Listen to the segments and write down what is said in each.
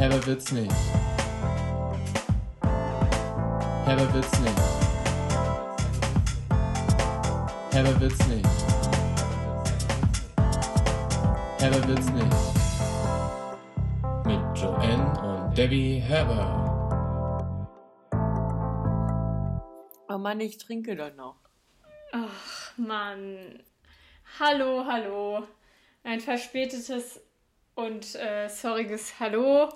Herber wird's nicht. Herber wird's nicht. Herber wird's nicht. Herber wird's nicht. Mit Joanne und Debbie Herber. Oh Mann, ich trinke doch noch. Ach, Mann. Hallo, hallo. Ein verspätetes und äh, sorriges Hallo.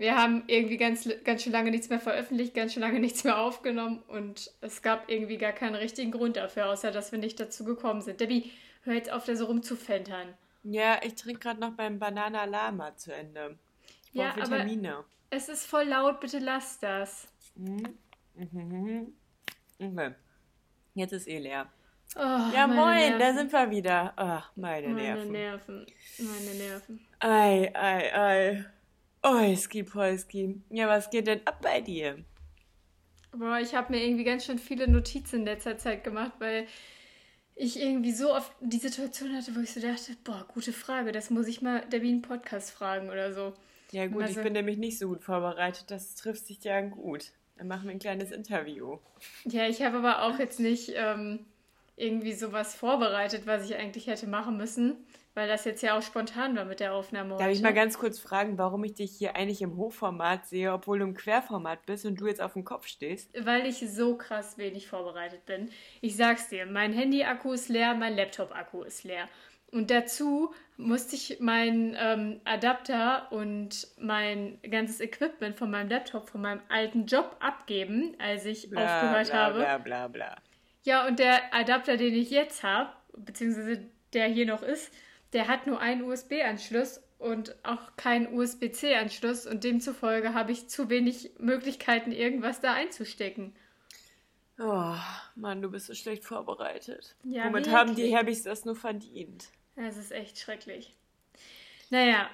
Wir haben irgendwie ganz, ganz schön lange nichts mehr veröffentlicht, ganz schön lange nichts mehr aufgenommen und es gab irgendwie gar keinen richtigen Grund dafür, außer dass wir nicht dazu gekommen sind. Debbie, hör jetzt auf, da so rumzufentern. Ja, ich trinke gerade noch beim Banana Lama zu Ende. Ich brauche Ja, aber- Vitamine. Es ist voll laut, bitte lass das. Mhm. Mhm. Okay. Jetzt ist eh leer. Oh, Ja, moin, da Nerven. sind wir wieder. Ach, meine, Meine Nerven. Nerven. Meine Nerven. Ei, ei, ei. Oiski, Polski. Ja, was geht denn ab bei dir? Boah, ich habe mir irgendwie ganz schön viele Notizen in letzter Zeit gemacht, weil ich irgendwie so oft die Situation hatte, wo ich so dachte, boah, gute Frage, das muss ich mal Debbie einen Podcast fragen oder so. Ja gut, Also- ich bin nämlich nicht so gut vorbereitet. Das trifft sich ja gut. Dann machen wir ein kleines Interview. Ja, ich habe aber auch jetzt nicht ähm, irgendwie sowas vorbereitet, was ich eigentlich hätte machen müssen, weil das jetzt ja auch spontan war mit der Aufnahme Darf ich heute. mal ganz kurz fragen, warum ich dich hier eigentlich im Hochformat sehe, obwohl du im Querformat bist und du jetzt auf dem Kopf stehst? Weil ich so krass wenig vorbereitet bin. Ich sag's dir, mein Handy-Akku ist leer, mein Laptop-Akku ist leer. Und dazu musste ich meinen ähm, Adapter und mein ganzes Equipment von meinem Laptop, von meinem alten Job abgeben, als ich Bla, aufgehört bla, habe. bla bla bla. Ja, und der Adapter, den ich jetzt habe, beziehungsweise der hier noch ist, der hat nur einen USB-Anschluss und auch keinen USB-C-Anschluss und demzufolge habe ich zu wenig Möglichkeiten, irgendwas da einzustecken. Oh, Mann, du bist so schlecht vorbereitet. Ja, Womit wirklich. haben die Herbys das nur verdient? Es ist echt schrecklich. Naja,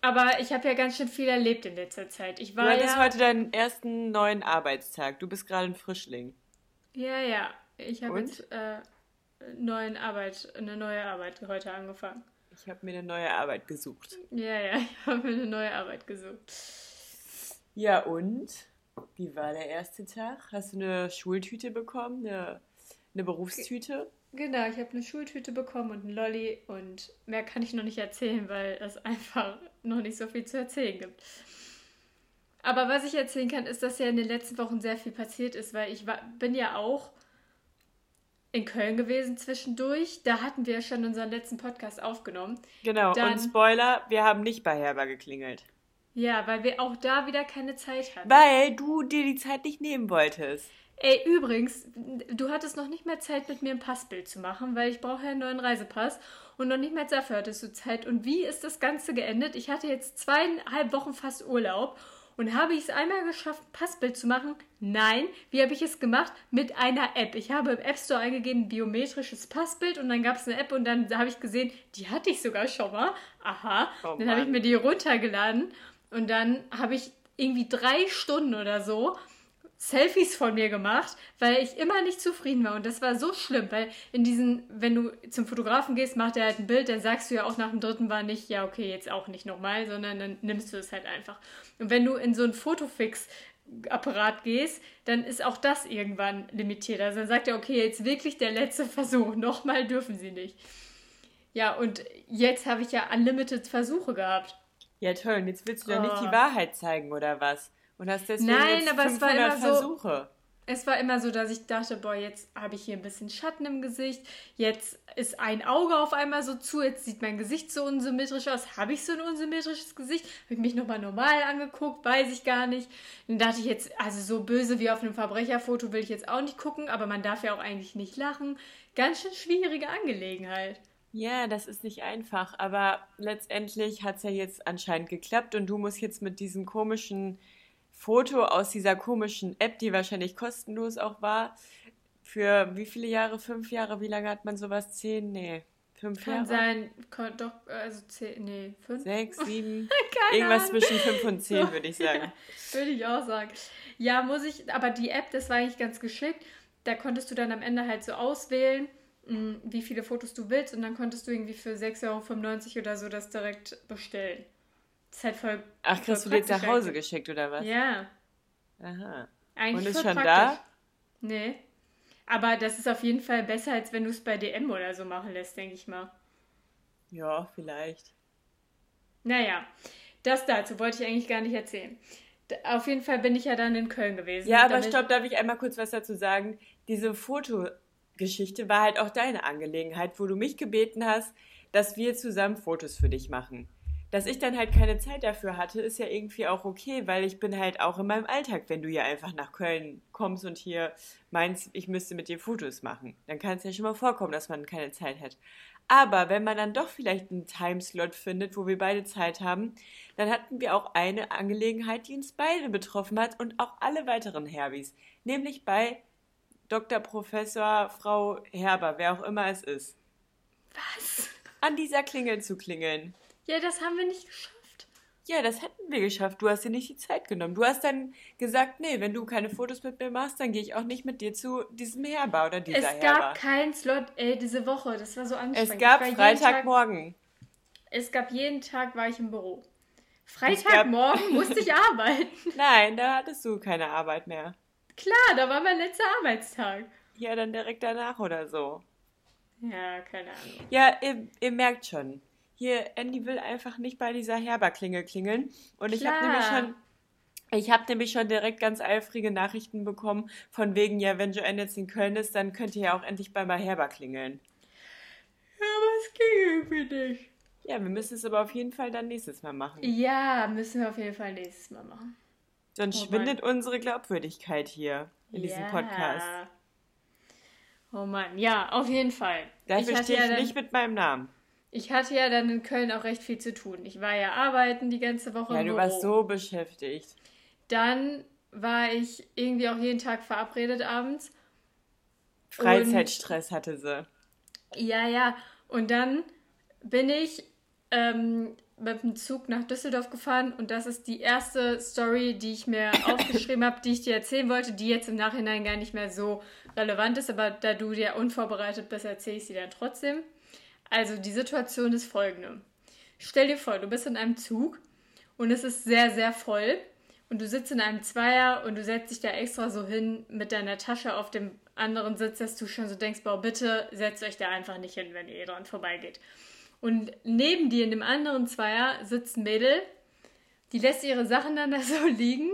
aber ich habe ja ganz schön viel erlebt in letzter Zeit. Ich Du war hattest ja, heute deinen ersten neuen Arbeitstag. Du bist gerade ein Frischling. ja, ja, ich habe jetzt äh, neuen Arbeit, eine neue Arbeit heute angefangen. Ich habe mir eine neue Arbeit gesucht. Ja, ja, ich habe mir eine neue Arbeit gesucht. Ja, und? Wie war der erste Tag? Hast du eine Schultüte bekommen? Eine, eine Berufstüte? Genau, ich habe eine Schultüte bekommen und einen Lolli und mehr kann ich noch nicht erzählen, weil es einfach noch nicht so viel zu erzählen gibt. Aber was ich erzählen kann, ist, dass ja in den letzten Wochen sehr viel passiert ist, weil ich war, bin ja auch in Köln gewesen zwischendurch. Da hatten wir ja schon unseren letzten Podcast aufgenommen. Genau, Dann- und Spoiler, wir haben nicht bei Herber geklingelt. Ja, weil wir auch da wieder keine Zeit hatten. Weil du dir die Zeit nicht nehmen wolltest. Ey, übrigens, du hattest noch nicht mehr Zeit, mit mir ein Passbild zu machen, weil ich brauche ja einen neuen Reisepass und noch nicht mehr dafür hattest du Zeit. Und wie ist das Ganze geendet? Ich hatte jetzt zweieinhalb Wochen fast Urlaub und habe ich es einmal geschafft, ein Passbild zu machen? Nein. Wie habe ich es gemacht? Mit einer App. Ich habe im App Store eingegeben, biometrisches Passbild und dann gab es eine App und dann habe ich gesehen, die hatte ich sogar schon mal. Aha. Oh dann habe ich mir die runtergeladen und dann habe ich irgendwie drei Stunden oder so Selfies von mir gemacht, weil ich immer nicht zufrieden war. Und das war so schlimm, weil in diesen, wenn du zum Fotografen gehst, macht er halt ein Bild, dann sagst du ja auch nach dem dritten Mal nicht, ja, okay, jetzt auch nicht nochmal, sondern dann nimmst du es halt einfach. Und wenn du in so einen Fotofix-Apparat gehst, dann ist auch das irgendwann limitiert. Also dann sagt er, okay, jetzt wirklich der letzte Versuch, nochmal dürfen sie nicht. Ja, und jetzt habe ich ja unlimited Versuche gehabt. Ja, toll. Und jetzt willst du doch nicht Oh. die Wahrheit zeigen, oder was? Und hast deswegen Nein, jetzt aber es war 500 immer so- Versuche. Es war immer so, dass ich dachte, boah, jetzt habe ich hier ein bisschen Schatten im Gesicht, jetzt ist ein Auge auf einmal so zu, jetzt sieht mein Gesicht so unsymmetrisch aus. Habe ich so ein unsymmetrisches Gesicht? Habe ich mich nochmal normal angeguckt? Weiß ich gar nicht. Dann dachte ich jetzt, also so böse wie auf einem Verbrecherfoto will ich jetzt auch nicht gucken, aber man darf ja auch eigentlich nicht lachen. Ganz schön schwierige Angelegenheit. Ja, das ist nicht einfach, aber letztendlich hat es ja jetzt anscheinend geklappt und du musst jetzt mit diesem komischen Foto aus dieser komischen App, die wahrscheinlich kostenlos auch war, für wie viele Jahre? Fünf Jahre? Wie lange hat man sowas? Zehn? Nee, fünf Kann Jahre? sein, doch, also zehn, nee, fünf. Sechs, sieben? Keine Irgendwas Ahnung. zwischen fünf und zehn, würde ich sagen. Würde ich auch sagen. Ja, muss ich, aber die App, das war eigentlich ganz geschickt. Da konntest du dann am Ende halt so auswählen, mh, wie viele Fotos du willst und dann konntest du irgendwie für 6,95 Euro oder so das direkt bestellen. Das ist halt voll. Ach, kriegst du die jetzt nach Hause eigentlich. geschickt oder was? Ja, Aha. eigentlich Und ist schon praktisch. Nee. Aber das ist auf jeden Fall besser, als wenn du es bei DM oder so machen lässt, denke ich mal. Ja, vielleicht. Naja, das dazu wollte ich eigentlich gar nicht erzählen. Auf jeden Fall bin ich ja dann in Köln gewesen. Ja, aber stopp, darf ich einmal kurz was dazu sagen? Diese Fotogeschichte war halt auch deine Angelegenheit, wo du mich gebeten hast, dass wir zusammen Fotos für dich machen. Dass ich dann halt keine Zeit dafür hatte, ist ja irgendwie auch okay, weil ich bin halt auch in meinem Alltag, wenn du ja einfach nach Köln kommst und hier meinst, ich müsste mit dir Fotos machen. Dann kann es ja schon mal vorkommen, dass man keine Zeit hat. Aber wenn man dann doch vielleicht einen Timeslot findet, wo wir beide Zeit haben, dann hatten wir auch eine Angelegenheit, die uns beide betroffen hat und auch alle weiteren Herbis. Nämlich bei Dr. Professor Frau Herber, wer auch immer es ist. Was? An dieser Klingel zu klingeln. Ja, das haben wir nicht geschafft. Ja, das hätten wir geschafft. Du hast dir nicht die Zeit genommen. Du hast dann gesagt, nee, wenn du keine Fotos mit mir machst, dann gehe ich auch nicht mit dir zu diesem Herber oder dieser Es Herber. gab keinen Slot, ey, diese Woche. Das war so anstrengend. es gab Freitagmorgen. es gab jeden Tag, war ich im Büro. Freitagmorgen musste ich arbeiten. Nein, da hattest du keine Arbeit mehr. Klar, da war mein letzter Arbeitstag. Ja, dann direkt danach oder so. Ja, keine Ahnung. Ja, ihr, ihr merkt schon. Hier, Andy will einfach nicht bei dieser Herberklingel klingeln. Und ich habe Klar. nämlich schon. Ich habe nämlich schon direkt ganz eifrige Nachrichten bekommen, von wegen, ja, wenn Joanne jetzt in Köln ist, dann könnt ihr ja auch endlich bei Herber klingeln. Ja, aber es ging irgendwie nicht. Ja, wir müssen es aber auf jeden Fall dann nächstes Mal machen. Ja, müssen wir auf jeden Fall nächstes Mal machen. Sonst Oh Mann. schwindet unsere Glaubwürdigkeit hier in diesem ja. Podcast. Oh Mann, ja, auf jeden Fall. Dafür stehe ich ja nicht mit meinem Namen. Ich hatte ja dann in Köln auch recht viel zu tun. Ich war ja arbeiten die ganze Woche Ja, du Büro. warst so beschäftigt. Dann war ich irgendwie auch jeden Tag verabredet abends. Freizeitstress hatte sie. Ja, ja. Und dann bin ich ähm, mit dem Zug nach Düsseldorf gefahren und das ist die erste Story, die ich mir aufgeschrieben habe, die ich dir erzählen wollte, die jetzt im Nachhinein gar nicht mehr so relevant ist, aber da du dir unvorbereitet bist, erzähle ich sie dann trotzdem. Also die Situation ist folgende. Stell dir vor, du bist in einem Zug und es ist sehr, sehr voll und du sitzt in einem Zweier und du setzt dich da extra so hin mit deiner Tasche auf dem anderen Sitz, dass du schon so denkst, boah, bitte setzt euch da einfach nicht hin, wenn ihr dran vorbeigeht. Und neben dir in dem anderen Zweier sitzt ein Mädel, die lässt ihre Sachen dann da so liegen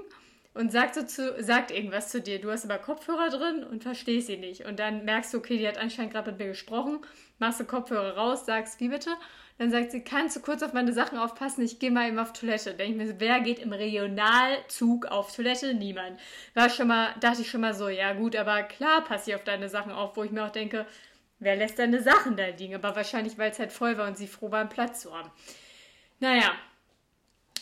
und sagt, so zu, sagt irgendwas zu dir. Du hast aber Kopfhörer drin und verstehst sie nicht. Und dann merkst du, okay, die hat anscheinend gerade mit mir gesprochen, machst du Kopfhörer raus, sagst, wie bitte? Dann sagt sie, kannst du kurz auf meine Sachen aufpassen? Ich gehe mal eben auf Toilette. Denke ich mir, wer geht im Regionalzug auf Toilette? Niemand. War schon mal, dachte ich schon mal so, ja gut, aber klar pass ich auf deine Sachen auf, wo ich mir auch denke, wer lässt deine Sachen da liegen? Aber wahrscheinlich, weil es halt voll war und sie froh war, einen Platz zu haben. Naja.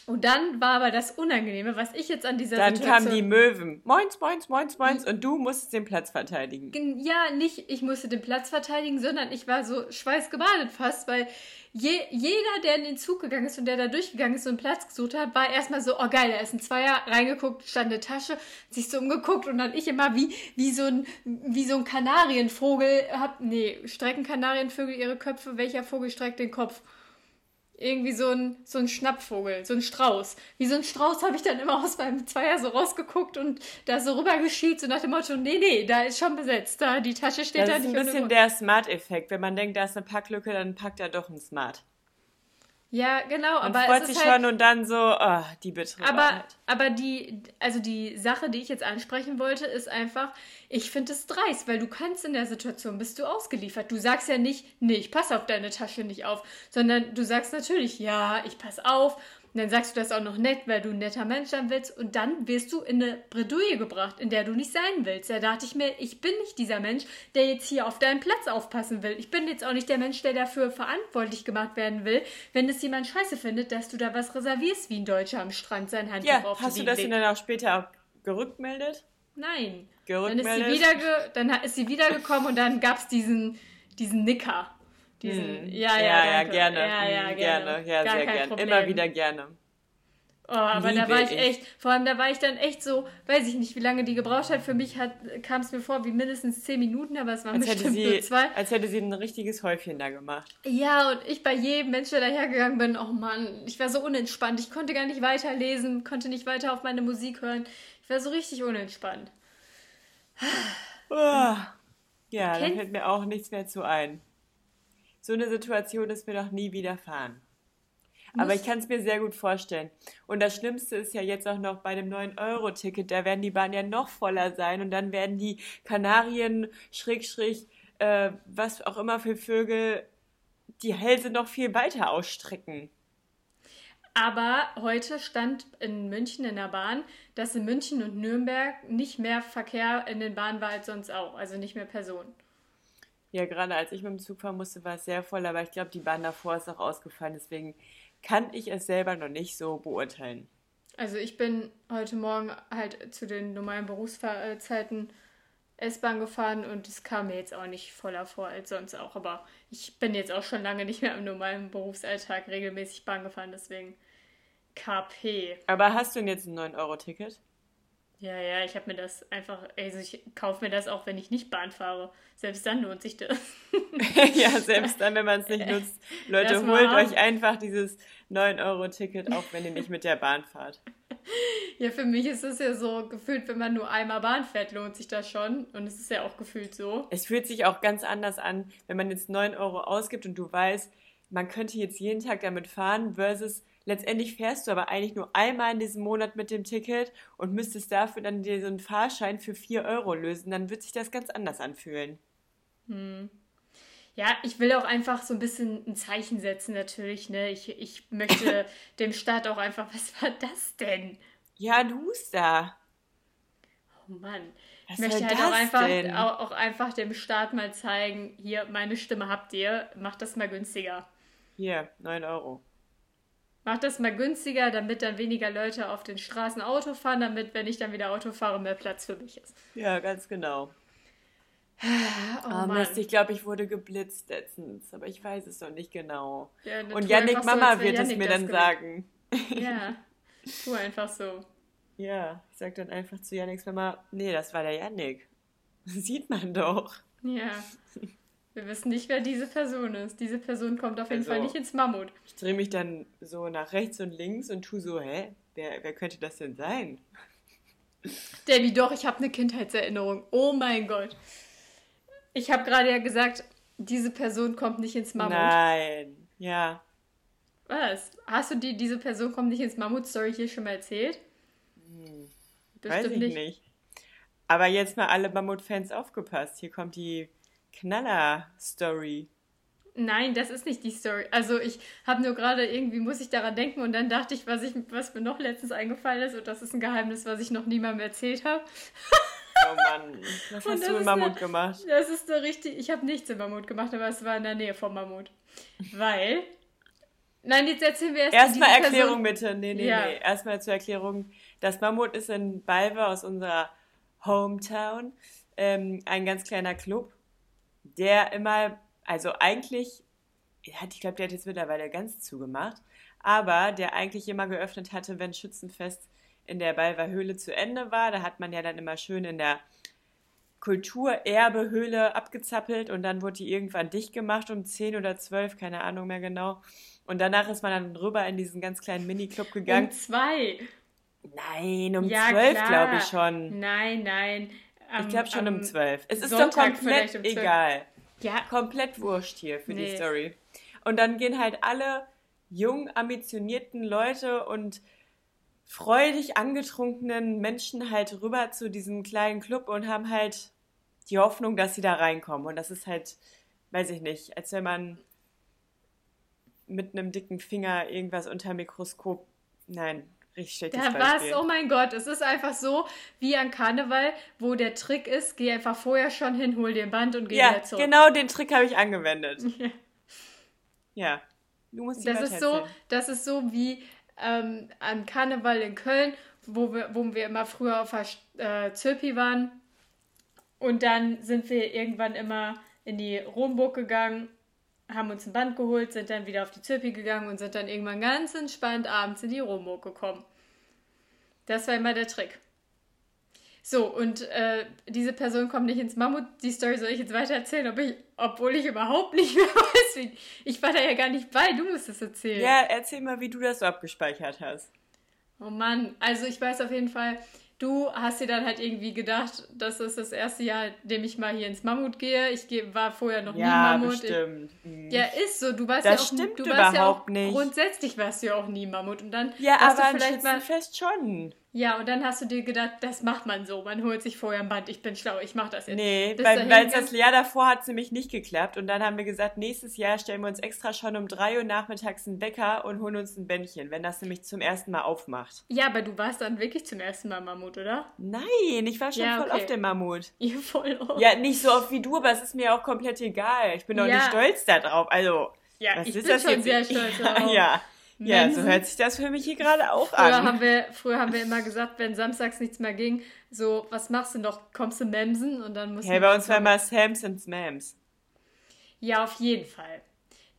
Und dann war aber das Unangenehme, was ich jetzt an dieser Dann Situation... kamen die Möwen. Moins, moins, moins, moins. Und du musstest den Platz verteidigen. Gen- Ja, nicht ich musste den Platz verteidigen, sondern ich war so schweißgebadet fast, weil je, jeder, der in den Zug gegangen ist und der da durchgegangen ist und einen Platz gesucht hat, war erstmal so, oh geil, da ist ein Zweier, reingeguckt, stand eine Tasche, sich so umgeguckt und dann ich immer wie, wie, so, ein, wie so ein Kanarienvogel, hab, nee, strecken Kanarienvögel ihre Köpfe, welcher Vogel streckt den Kopf? Irgendwie so ein, so ein Schnappvogel, so ein Strauß. Wie so ein Strauß habe ich dann immer aus meinem Zweier so rausgeguckt und da so rübergeschielt, so nach dem Motto, nee, nee, da ist schon besetzt, da die Tasche steht Das da ist nicht ein ohne bisschen Grund. der Smart-Effekt. Wenn man denkt, da ist eine Packlücke, dann packt er doch ein Smart. Ja, genau, Man aber freut es sich ist halt, schon und dann so, oh, die bittere aber, aber die, also die Sache, die ich jetzt ansprechen wollte, ist einfach, ich finde es dreist, weil du kannst in der Situation, bist du ausgeliefert. Du sagst ja nicht, nee, ich passe auf deine Tasche nicht auf, sondern du sagst natürlich, ja, ich passe auf. Und dann sagst du das auch noch nett, weil du ein netter Mensch sein willst. Und dann wirst du in eine Bredouille gebracht, in der du nicht sein willst. Da dachte ich mir, ich bin nicht dieser Mensch, der jetzt hier auf deinen Platz aufpassen will. Ich bin jetzt auch nicht der Mensch, der dafür verantwortlich gemacht werden will, wenn es jemand scheiße findet, dass du da was reservierst, wie ein Deutscher am Strand sein Handtuch Ja, auf hast du das legt. denn dann auch später gerückmeldet? Nein. Dann ist, sie Gerückmeldet? wieder dann ist sie wiedergekommen und dann gab es diesen, diesen Nicker. Diesen, Hm. ja, ja, ja, danke. gerne. Ja, ja, Hm, gerne. Ja, Gar sehr gerne. Problem. Immer wieder gerne. Oh, aber Liebe da war ich ich. echt, vor allem da war ich dann echt so, weiß ich nicht, wie lange die gebraucht hat. Für mich kam es mir vor wie mindestens zehn Minuten, aber es waren Als bestimmt nur sie, zwei. als hätte sie ein richtiges Häufchen da gemacht. Ja, und ich bei jedem Menschen, der dahergegangen bin, oh Mann, ich war so unentspannt. Ich konnte gar nicht weiterlesen, konnte nicht weiter auf meine Musik hören. Ich war so richtig unentspannt. Oh. Ja, da fällt mir auch nichts mehr zu ein. So eine Situation ist mir noch nie widerfahren. Aber ich kann es mir sehr gut vorstellen. Und das Schlimmste ist ja jetzt auch noch bei dem 9-Euro-Ticket, da werden die Bahnen ja noch voller sein und dann werden die Kanarien, Schrägstrich, äh, was auch immer für Vögel, die Hälse noch viel weiter ausstrecken. Aber heute stand in München in der Bahn, dass in München und Nürnberg nicht mehr Verkehr in den Bahnen war als sonst auch. Also nicht mehr Personen. Ja, gerade als ich mit dem Zug fahren musste, war es sehr voll, aber ich glaube, die Bahn davor ist auch ausgefallen, deswegen kann ich es selber noch nicht so beurteilen. Also ich bin heute Morgen halt zu den normalen Berufszeiten S-Bahn gefahren und es kam mir jetzt auch nicht voller vor als sonst auch. Aber ich bin jetzt auch schon lange nicht mehr im normalen Berufsalltag regelmäßig Bahn gefahren, deswegen KP. Aber hast du denn jetzt ein 9-Euro-Ticket? Ja, ja, ich habe mir das einfach, also ich kaufe mir das auch, wenn ich nicht Bahn fahre. Selbst dann lohnt sich das. ja, selbst dann, wenn man es nicht nutzt. Leute, mal holt euch einfach dieses 9-Euro-Ticket, auch wenn ihr nicht mit der Bahn fahrt. Ja, für mich ist es ja so gefühlt, wenn man nur einmal Bahn fährt, lohnt sich das schon. Und es ist ja auch gefühlt so. Es fühlt sich auch ganz anders an, wenn man jetzt 9 Euro ausgibt und du weißt, man könnte jetzt jeden Tag damit fahren, versus letztendlich fährst du aber eigentlich nur einmal in diesem Monat mit dem Ticket und müsstest dafür dann dir so einen Fahrschein für 4 Euro lösen. Dann wird sich das ganz anders anfühlen. Ja, ich will auch einfach so ein bisschen ein Zeichen setzen, natürlich. Ne? Ich, ich möchte dem Staat auch einfach, was war das denn? Ja, du da. Oh Mann. Was ich möchte halt auch einfach, auch, auch einfach dem Staat mal zeigen, hier, meine Stimme habt ihr, macht das mal günstiger. Hier, 9 Euro. Macht das mal günstiger, damit dann weniger Leute auf den Straßen Auto fahren, damit, wenn ich dann wieder Auto fahre, mehr Platz für mich ist. Ja, ganz genau. Oh, Mann. Mist, ich glaube, ich wurde geblitzt letztens, aber ich weiß es noch nicht genau. Ja, Und Yannick so, Mama wär wird es Yannick mir dann sagen. Ja, tu einfach so. Ja, ich sag dann einfach zu Yannicks Mama, nee, das war der Yannick. Sieht man doch. Ja. Wir wissen nicht, wer diese Person ist. Diese Person kommt auf jeden Also- Fall nicht ins Mammut. Ich drehe mich dann so nach rechts und links und tu so, hä? Wer, wer könnte das denn sein? Debbie, doch, ich habe eine Kindheitserinnerung. Oh mein Gott. Ich habe gerade ja gesagt, diese Person kommt nicht ins Mammut. Nein. Ja. Was? Hast du die, diese Person kommt nicht ins Mammut-Story hier schon mal erzählt? Weiß ich nicht. Aber jetzt mal alle Mammut-Fans aufgepasst. Hier kommt die Knaller-Story. Nein, das ist nicht die Story. Also ich habe nur gerade irgendwie, muss ich daran denken und dann dachte ich, was, ich, was mir noch letztens eingefallen ist und das ist ein Geheimnis, was ich noch niemandem erzählt habe. Oh Mann. Was hast du im Mammut eine- gemacht? Das ist so richtig, ich habe nichts im Mammut gemacht, aber es war in der Nähe vom Mammut. Weil, nein, jetzt erzählen wir erst Erstmal Erklärung Person- bitte. Nee, nee, Ja. nee. Erstmal zur Erklärung. Das Mammut ist in Balve aus unserer Hometown ähm, ein ganz kleiner Club, der immer, also eigentlich, hat, ich glaube, der hat jetzt mittlerweile ganz zugemacht, aber der eigentlich immer geöffnet hatte, wenn Schützenfest in der Balver Höhle zu Ende war. Da hat man ja dann immer schön in der Kulturerbehöhle abgezappelt und dann wurde die irgendwann dicht gemacht um 10 oder 12, keine Ahnung mehr genau. Und danach ist man dann rüber in diesen ganz kleinen Miniclub gegangen. Um zwei. Nein, um Ja, 12 klar. glaube ich schon. Nein, nein. Ich glaube schon um 12. Es ist Sonntag doch komplett um 12. egal. Ja, Komplett wurscht hier für die Nee. Story. Und dann gehen halt alle jung ambitionierten Leute und freudig angetrunkenen Menschen halt rüber zu diesem kleinen Club und haben halt die Hoffnung, dass sie da reinkommen. Und das ist halt, weiß ich nicht, als wenn man mit einem dicken Finger irgendwas unter Mikroskop. Nein, richtig schlechtes da Beispiel. war's. Oh mein Gott, es ist einfach so wie an Karneval, wo der Trick ist, geh einfach vorher schon hin, hol dir ein Band und geh ja, wieder zurück. genau den Trick habe ich angewendet. Ja. Ja. Du musst die Das ist so, das ist so wie ähm, an Karneval in Köln, wo wir, wo wir immer früher auf der äh, Zirpi waren. Und dann sind wir irgendwann immer in die Romburg gegangen, haben uns ein Band geholt, sind dann wieder auf die Zirpi gegangen und sind dann irgendwann ganz entspannt abends in die Romburg gekommen. Das war immer der Trick. So, und äh, diese Person kommt nicht ins Mammut. Die Story soll ich jetzt weiter erzählen, ob ich, obwohl ich überhaupt nicht mehr weiß, wie. Ich war da ja gar nicht bei, du musst es erzählen. Ja, erzähl mal, wie du das so abgespeichert hast. Oh Mann, also ich weiß auf jeden Fall, du hast dir dann halt irgendwie gedacht, das ist das erste Jahr, in dem ich mal hier ins Mammut gehe. Ich war vorher noch Ja, nie Mammut. bestimmt. Ich, ja, ist so. Du warst Das ja auch, stimmt du warst ja auch überhaupt nicht. Grundsätzlich warst du ja auch nie Mammut. Und dann Ja, hast aber du vielleicht mal. Schützenfest schon. Ja, und dann hast du dir gedacht, das macht man so. Man holt sich vorher ein Band. Ich bin schlau, ich mach das jetzt. Nee, Bis weil, weil das Jahr davor hat es nämlich nicht geklappt. Und dann haben wir gesagt, nächstes Jahr stellen wir uns extra schon um 3 Uhr nachmittags einen Wecker und holen uns ein Bändchen, wenn das nämlich zum ersten Mal aufmacht. Ja, aber du warst dann wirklich zum ersten Mal Mammut, oder? Nein, ich war schon Ja, voll okay. auf dem Mammut. Ihr voll auf. Ja, nicht so oft wie du, aber es ist mir auch komplett egal. Ich bin doch Ja. nicht stolz darauf. Also, Ja, was ich ist bin das schon jetzt? sehr stolz ja, darauf. ja. Ja, so hört sich das für mich hier gerade auch Früher an. haben, wir, früher haben wir immer gesagt, wenn samstags nichts mehr ging, so, was machst du noch? Kommst du Memsen? Und dann mussten Hey, bei uns war immer Sams und Smams. Ja, auf jeden Fall.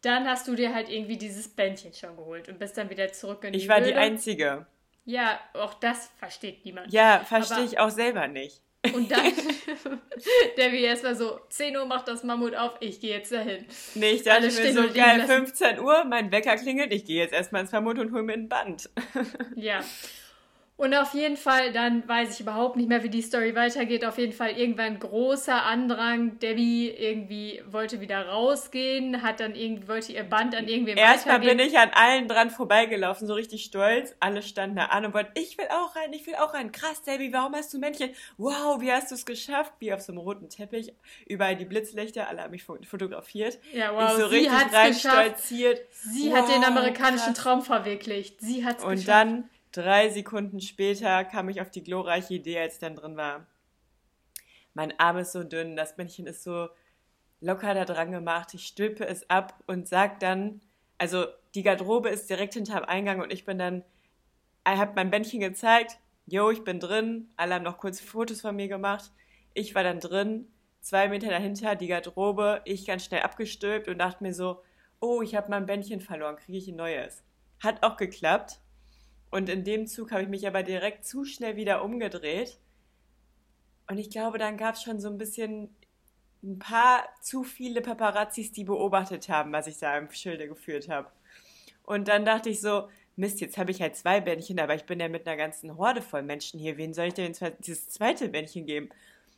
Dann hast du dir halt irgendwie dieses Bändchen schon geholt und bist dann wieder zurück in die Ich war die Höhle. Einzige. Ja, auch das versteht niemand. Ja, verstehe ich auch selber nicht. Und dann, der wie erstmal so, 10 Uhr macht das Mammut auf, ich gehe jetzt dahin. Nee, ich dachte Alle mir so, geil, lassen. 15 Uhr, mein Wecker klingelt, ich gehe jetzt erstmal ins Vermut und hol mir ein Band. Ja. Und auf jeden Fall, dann weiß ich überhaupt nicht mehr, wie die Story weitergeht. Auf jeden Fall irgendwann großer Andrang. Debbie irgendwie wollte wieder rausgehen, hat dann irgendwie, wollte ihr Band an irgendwem Erstmal bin ich an allen dran vorbeigelaufen, so richtig stolz. Alle standen da an und wollten, ich will auch rein, ich will auch rein. Krass, Debbie, warum hast du Männchen? Wow, wie hast du es geschafft? Wie auf so einem roten Teppich, überall die Blitzlichter, alle haben mich fo- fotografiert. Ja, wow, ich so sie richtig hat's rein geschafft. stolziert. Sie wow, hat den amerikanischen krass. Traum verwirklicht. Sie hat es Und geschafft. dann, drei Sekunden später, kam ich auf die glorreiche Idee, als ich dann drin war. Mein Arm ist so dünn, das Männchen ist so locker da dran gemacht. Ich stülpe es ab und sag dann, also die Garderobe ist direkt hinterm Eingang und ich bin dann, er hat mein Bändchen gezeigt, yo, ich bin drin. Alle haben noch kurz Fotos von mir gemacht. Ich war dann drin, zwei Meter dahinter, die Garderobe, ich ganz schnell abgestülpt und dachte mir so, oh, ich habe mein Bändchen verloren, kriege ich ein neues. Hat auch geklappt. Und in dem Zug habe ich mich aber direkt zu schnell wieder umgedreht. Und ich glaube, dann gab es schon so ein bisschen ein paar zu viele Paparazzis, die beobachtet haben, was ich da im Schilde geführt habe. Und dann dachte ich so, Mist, jetzt habe ich halt zwei Bändchen, aber ich bin ja mit einer ganzen Horde voll Menschen hier. Wen soll ich denn dieses zweite Bändchen geben?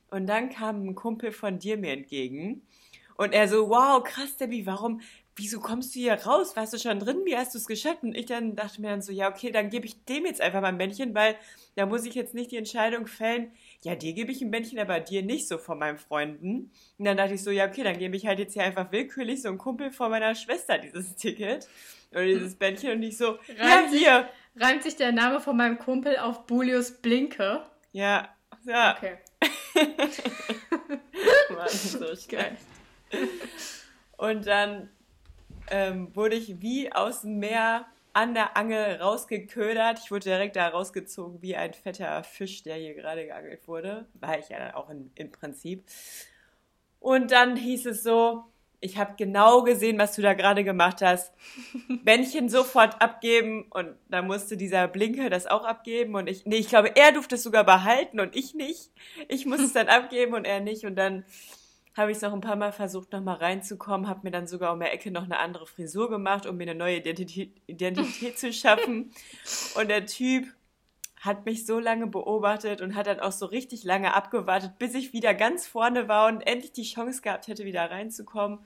Und dann kam ein Kumpel von dir mir entgegen. Und er so, wow, krass, Debbie, warum, wieso kommst du hier raus? Warst du schon drin? Wie hast du es geschafft? Und ich dann dachte mir dann so, ja, okay, dann gebe ich dem jetzt einfach mal ein Bändchen, weil da muss ich jetzt nicht die Entscheidung fällen, ja, dir gebe ich ein Bändchen, aber dir nicht so von meinen Freunden. Und dann dachte ich so, ja, okay, dann gebe ich halt jetzt hier einfach willkürlich so einem Kumpel von meiner Schwester dieses Ticket oder dieses Bändchen und ich so, ja, Reimt sich- hier. Reimt sich der Name von meinem Kumpel auf Bulius Blinke? Ja, ja. Okay. Mann, so geil. Und dann ähm, wurde ich wie aus dem Meer an der Angel rausgeködert. Ich wurde direkt da rausgezogen wie ein fetter Fisch, der hier gerade geangelt wurde. War ich ja dann auch in, im Prinzip. Und dann hieß es so, ich habe genau gesehen, was du da gerade gemacht hast. Bändchen sofort abgeben und da musste dieser Blinker das auch abgeben und ich, nee, ich glaube, er durfte es sogar behalten und ich nicht. Ich musste es dann abgeben und er nicht und dann habe ich es noch ein paar Mal versucht, noch mal reinzukommen, habe mir dann sogar um der Ecke noch eine andere Frisur gemacht, um mir eine neue Identität, Identität zu schaffen. Und der Typ hat mich so lange beobachtet und hat dann auch so richtig lange abgewartet, bis ich wieder ganz vorne war und endlich die Chance gehabt hätte, wieder reinzukommen.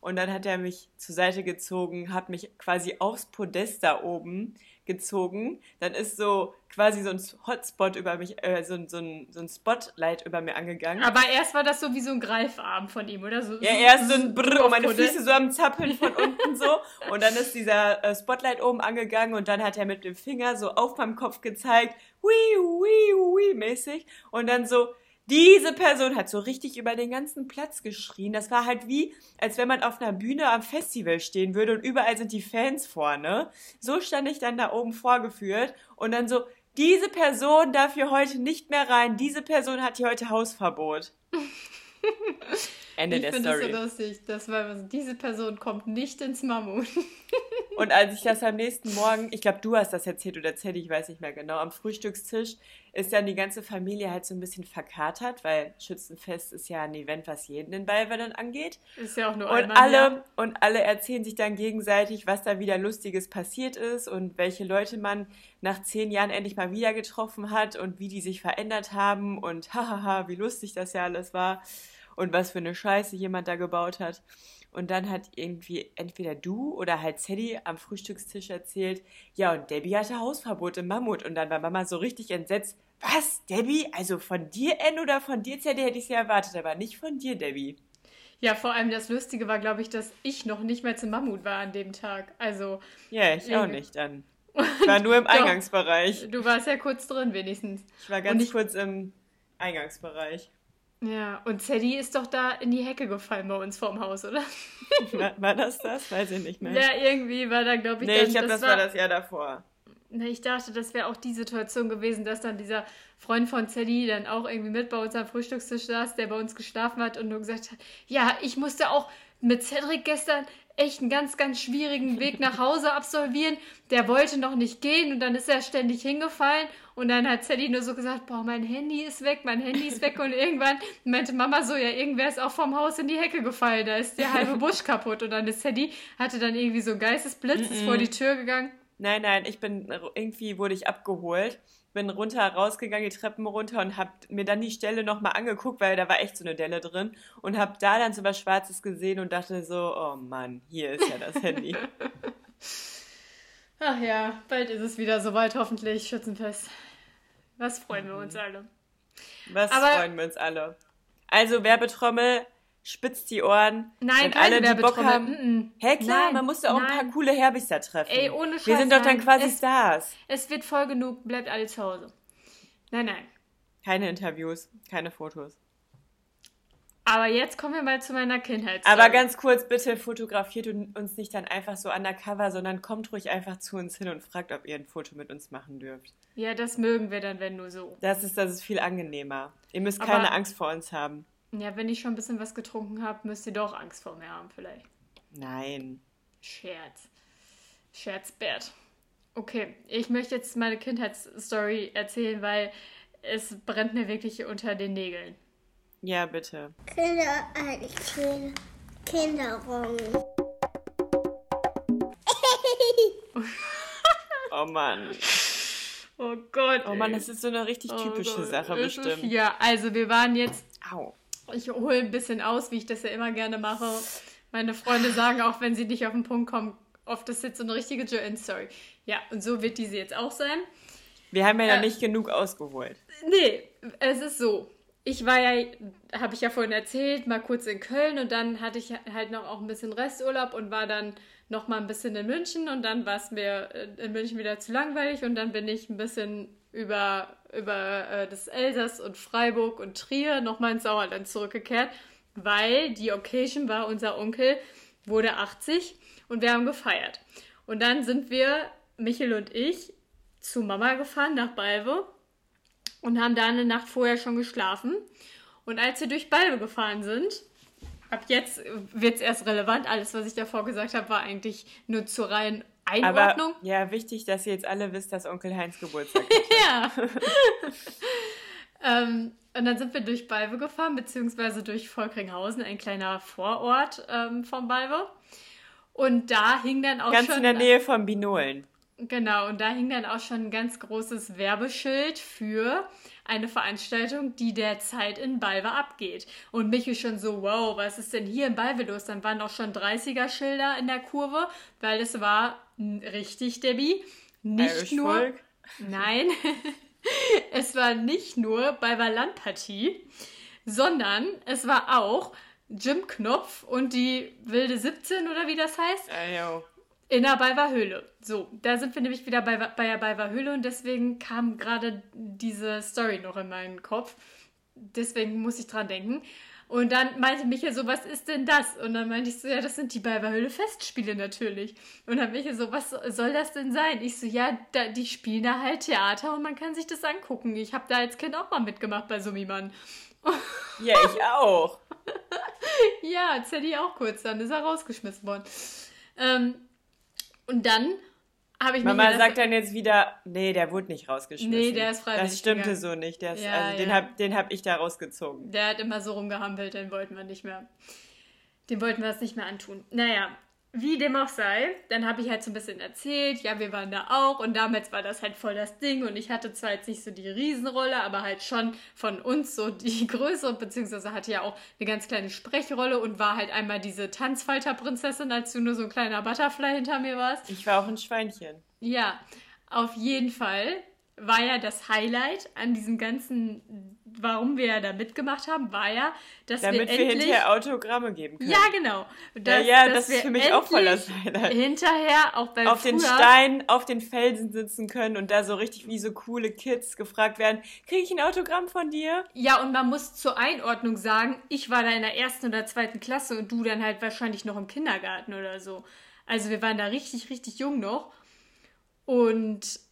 Und dann hat er mich zur Seite gezogen, hat mich quasi aufs Podest da oben gezogen. Dann ist so quasi so ein Hotspot über mich, äh, so, ein- so, ein, so ein Spotlight über mir angegangen. Aber erst war das so wie so ein Greifarm von ihm, oder? So, Ja, erst so ein Brrr und meine. Füße so am Zappeln von unten so. Und dann ist dieser äh, Spotlight oben angegangen und dann hat er mit dem Finger so auf meinem Kopf gezeigt, hui, hui, hui mäßig. Und dann so, diese Person hat so richtig über den ganzen Platz geschrien. Das war halt wie, als wenn man auf einer Bühne am Festival stehen würde und überall sind die Fans vorne. So stand ich dann da oben vorgeführt und dann so, diese Person darf hier heute nicht mehr rein. Diese Person hat hier heute Hausverbot. Ende ich der finde es Story. so lustig. Das war, diese Person kommt nicht ins Mammut. Und als ich das am nächsten Morgen, ich glaube, du hast das erzählt oder erzählt, ich weiß nicht mehr genau, am Frühstückstisch ist dann die ganze Familie halt so ein bisschen verkatert, weil Schützenfest ist ja ein Event, was jeden in Baywellen angeht. Ist ja auch nur Und einmal alle, und alle erzählen sich dann gegenseitig, was da wieder Lustiges passiert ist und welche Leute man nach zehn Jahren endlich mal wieder getroffen hat und wie die sich verändert haben und hahaha, wie lustig das ja alles war und was für eine Scheiße jemand da gebaut hat. Und dann hat irgendwie entweder du oder halt Sadie am Frühstückstisch erzählt, ja, und Debbie hatte Hausverbot im Mammut. Und dann war Mama so richtig entsetzt. Was, Debbie? Also von dir, N, oder von dir, Sadie, hätte ich es ja erwartet, aber nicht von dir, Debbie. Ja, vor allem das Lustige war, glaube ich, dass ich noch nicht mehr zum Mammut war an dem Tag. Also, Ja, ich auch Irgendwie. nicht dann. Ich war nur im Doch. Eingangsbereich. du warst ja kurz drin wenigstens. Ich war ganz ich- kurz im Eingangsbereich. Ja, und Sadie ist doch da in die Hecke gefallen bei uns vorm Haus, oder? War, war das das? Weiß ich nicht mehr. Ja, irgendwie war da, glaube ich, nee, dann, ich glaube, das, war das Jahr davor. Ich dachte, das wäre auch die Situation gewesen, dass dann dieser Freund von Sadie dann auch irgendwie mit bei uns am Frühstückstisch saß, der bei uns geschlafen hat und nur gesagt hat, ja, ich musste auch mit Cedric gestern echt einen ganz, ganz schwierigen Weg nach Hause absolvieren. Der wollte noch nicht gehen und dann ist er ständig hingefallen. Und dann hat Sadie nur so gesagt, boah, mein Handy ist weg, mein Handy ist weg. Und irgendwann meinte Mama so, ja, irgendwer ist auch vom Haus in die Hecke gefallen, da ist der halbe Busch kaputt. Und dann ist Sadie, hatte dann irgendwie so einen Geistesblitz, ist vor die Tür gegangen Nein, nein, ich bin irgendwie wurde ich abgeholt, bin runter rausgegangen, die Treppen runter und hab mir dann die Stelle nochmal angeguckt, weil da war echt so eine Delle drin und hab da dann so was Schwarzes gesehen und dachte so, oh Mann, hier ist ja das Handy. Ach ja, bald ist es wieder soweit, hoffentlich Schützenfest. Was freuen wir uns alle. Was Aber- freuen wir uns alle. Also Werbetrommel, spitzt die Ohren. Nein, wenn alle die Bock haben. Hä, klar, Nein, man musste auch ein nein. paar coole Herbis da treffen. Ey, ohne Wir Scheiß, sind doch dann quasi Es- Stars. Es wird voll genug, bleibt alle zu Hause. Nein, nein. Keine Interviews, keine Fotos. Aber jetzt kommen wir mal zu meiner Kindheit. Aber ganz kurz, bitte fotografiert uns nicht dann einfach so undercover, sondern kommt ruhig einfach zu uns hin und fragt, ob ihr ein Foto mit uns machen dürft. Ja, das mögen wir dann, wenn nur so. Das ist, das ist viel angenehmer. Ihr müsst Aber- keine Angst vor uns haben. Ja, wenn ich schon ein bisschen was getrunken habe, müsst ihr doch Angst vor mir haben, vielleicht. Nein. Scherz. Scherzbert. Okay, ich möchte jetzt meine Kindheitsstory erzählen, weil es brennt mir wirklich unter den Nägeln. Ja, bitte. Kinder, äh, Kinder, Kinderung. Oh Mann. Oh Gott. Oh Mann, ey. das ist so eine richtig Oh typische Gott. Sache bestimmt. Ja, also wir waren jetzt Au. Ich hole ein bisschen aus, wie ich das ja immer gerne mache. Meine Freunde sagen auch, wenn sie nicht auf den Punkt kommen, oft ist jetzt so eine richtige Joanne-Story. Ja, und so wird diese jetzt auch sein. Wir haben ja Äh. nicht genug ausgeholt. Nee, es ist so. Ich war ja, habe ich ja vorhin erzählt, mal kurz in Köln und dann hatte ich halt noch auch ein bisschen Resturlaub und war dann noch mal ein bisschen in München und dann war es mir äh, in München wieder zu langweilig und dann bin ich ein bisschen über, über äh, das Elsass und Freiburg und Trier nochmal ins Sauerland zurückgekehrt, weil die Occasion war, unser Onkel wurde 80 und wir haben gefeiert. Und dann sind wir, Michel und ich, zu Mama gefahren nach Balve und haben da eine Nacht vorher schon geschlafen. Und als wir durch Balve gefahren sind, ab jetzt wird es erst relevant. Alles, was ich davor gesagt habe, war eigentlich nur zur reinen Einordnung. Aber ja, wichtig, dass ihr jetzt alle wisst, dass Onkel Heinz Geburtstag hat. ja. ähm, und dann sind wir durch Balve gefahren, beziehungsweise durch Volkringhausen, ein kleiner Vorort ähm, von Balve. Und da hing dann auch Ganz schon in der Nähe von Binolen. Genau, und da hing dann auch schon ein ganz großes Werbeschild für eine Veranstaltung, die derzeit in Balve abgeht. Und mich ist schon so, wow, was ist denn hier in Balve los? Dann waren auch schon 30er-Schilder in der Kurve, weil es war richtig, Debbie, nicht nur... Nein, es war nicht nur Balver Landpartie, sondern es war auch Jim Knopf und die Wilde 17 oder wie das heißt, Ah, jo. in der Balver Höhle. So, da sind wir nämlich wieder bei, bei der Balver Höhle und deswegen kam gerade diese Story noch in meinen Kopf. Deswegen muss ich dran denken. Und dann meinte Michael so, was ist denn das? Und dann meinte ich so, ja, das sind die Balver Höhle Festspiele natürlich. Und dann Michael so, was soll das denn sein? Ich so, ja, da, die spielen da halt Theater und man kann sich das angucken. Ich habe da als Kind auch mal mitgemacht bei Summimann. Ja, ich auch. Ja, Zeddy auch kurz, dann ist er rausgeschmissen worden. Ähm, und dann habe ich Mama der- sagt dann jetzt wieder, nee, der wurde nicht rausgeschmissen. Nee, der ist freiwillig Das stimmte gegangen. so nicht. Ist, Ja, also den ja. hab, den hab ich da rausgezogen. Der hat immer so rumgehampelt, den wollten wir nicht mehr. Den wollten wir es nicht mehr antun. Naja, wie dem auch sei, dann habe ich halt so ein bisschen erzählt, ja, wir waren da auch und damals war das halt voll das Ding und ich hatte zwar jetzt nicht so die Riesenrolle, aber halt schon von uns so die größere, beziehungsweise hatte ja auch eine ganz kleine Sprechrolle und war halt einmal diese Tanzfalterprinzessin, als du nur so ein kleiner Butterfly hinter mir warst. Ich war auch ein Schweinchen. Ja, auf jeden Fall war ja das Highlight an diesem ganzen, warum wir ja da mitgemacht haben, war ja, dass Damit wir wir, endlich... hinterher Autogramme geben können. ja, genau. ja, ja, dass das ist für mich auch voll das Highlight. Hinterher, auch bei Auf den früher, Stein, auf den Felsen sitzen können und da so richtig wie so coole Kids gefragt werden, kriege ich ein Autogramm von dir? Ja, und man muss zur Einordnung sagen, ich war da in der ersten oder zweiten Klasse und du dann halt wahrscheinlich noch im Kindergarten oder so. Also wir waren da richtig, richtig jung noch. Und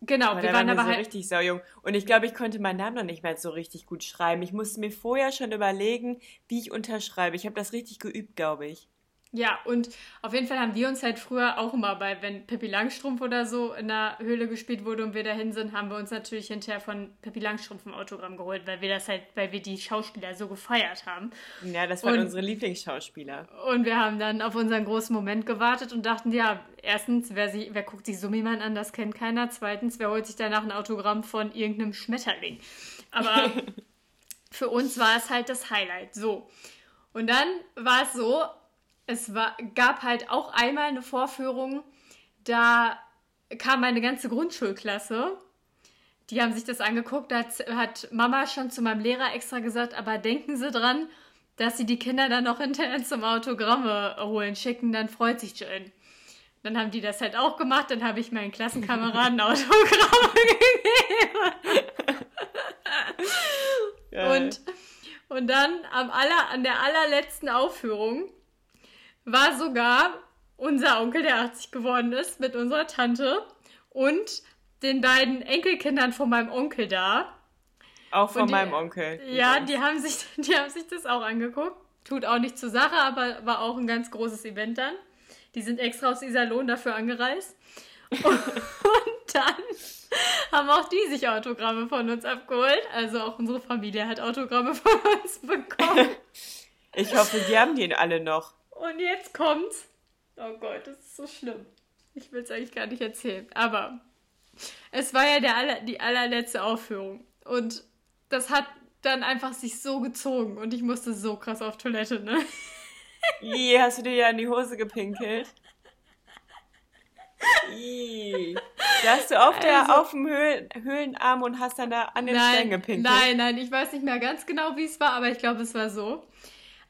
genau, Aber wir waren waren aber so halt... richtig saujung. Und ich glaube, ich konnte meinen Namen noch nicht mal so richtig gut schreiben. Ich musste mir vorher schon überlegen, wie ich unterschreibe. Ich habe das richtig geübt, glaube ich. Ja, und auf jeden Fall haben wir uns halt früher auch immer bei, wenn Pippi Langstrumpf oder so in der Höhle gespielt wurde und wir dahin sind, haben wir uns natürlich hinterher von Pippi Langstrumpf ein Autogramm geholt, weil wir das halt, weil wir die Schauspieler so gefeiert haben. Ja, das waren Und- unsere Lieblingsschauspieler. Und wir haben dann auf unseren großen Moment gewartet und dachten, ja, erstens, wer, sie, wer guckt sich Summimann an, das kennt keiner. Zweitens, wer holt sich danach ein Autogramm von irgendeinem Schmetterling? Aber für uns war es halt das Highlight. So. Und dann war es so, es war, gab halt auch einmal eine Vorführung, da kam meine ganze Grundschulklasse. Die haben sich das angeguckt, da hat, hat Mama schon zu meinem Lehrer extra gesagt, aber denken Sie dran, dass Sie die Kinder dann noch hinterher zum Autogramme holen schicken, dann freut sich Jane. Dann haben die das halt auch gemacht, dann habe ich meinen Klassenkameraden Autogramme gegeben. Geil. Und, und dann am aller, an der allerletzten Aufführung war sogar unser Onkel, der 80 geworden ist, mit unserer Tante und den beiden Enkelkindern von meinem Onkel da. auch von die- meinem Onkel. Ja, übrigens. die haben, sich, die haben sich das auch angeguckt. Tut auch nicht zur Sache, aber war auch ein ganz großes Event dann. Die sind extra aus Iserlohn dafür angereist. Und, und dann haben auch die sich Autogramme von uns abgeholt. Also auch unsere Familie hat Autogramme von uns bekommen. Ich hoffe, die haben die alle noch. Und jetzt kommt's. Oh Gott, das ist so schlimm. Ich will es eigentlich gar nicht erzählen. Aber es war ja der aller, die allerletzte Aufführung. Und das hat dann einfach sich so gezogen. Und ich musste so krass auf Toilette, ne? Ih, hast du dir ja in die Hose gepinkelt? Ih. Da hast du auf, der, Also- auf dem Höhlen, Höhlenarm und hast dann da an den Stein Nein, gepinkelt. nein, nein, ich weiß nicht mehr ganz genau, wie es war, aber ich glaube, es war so.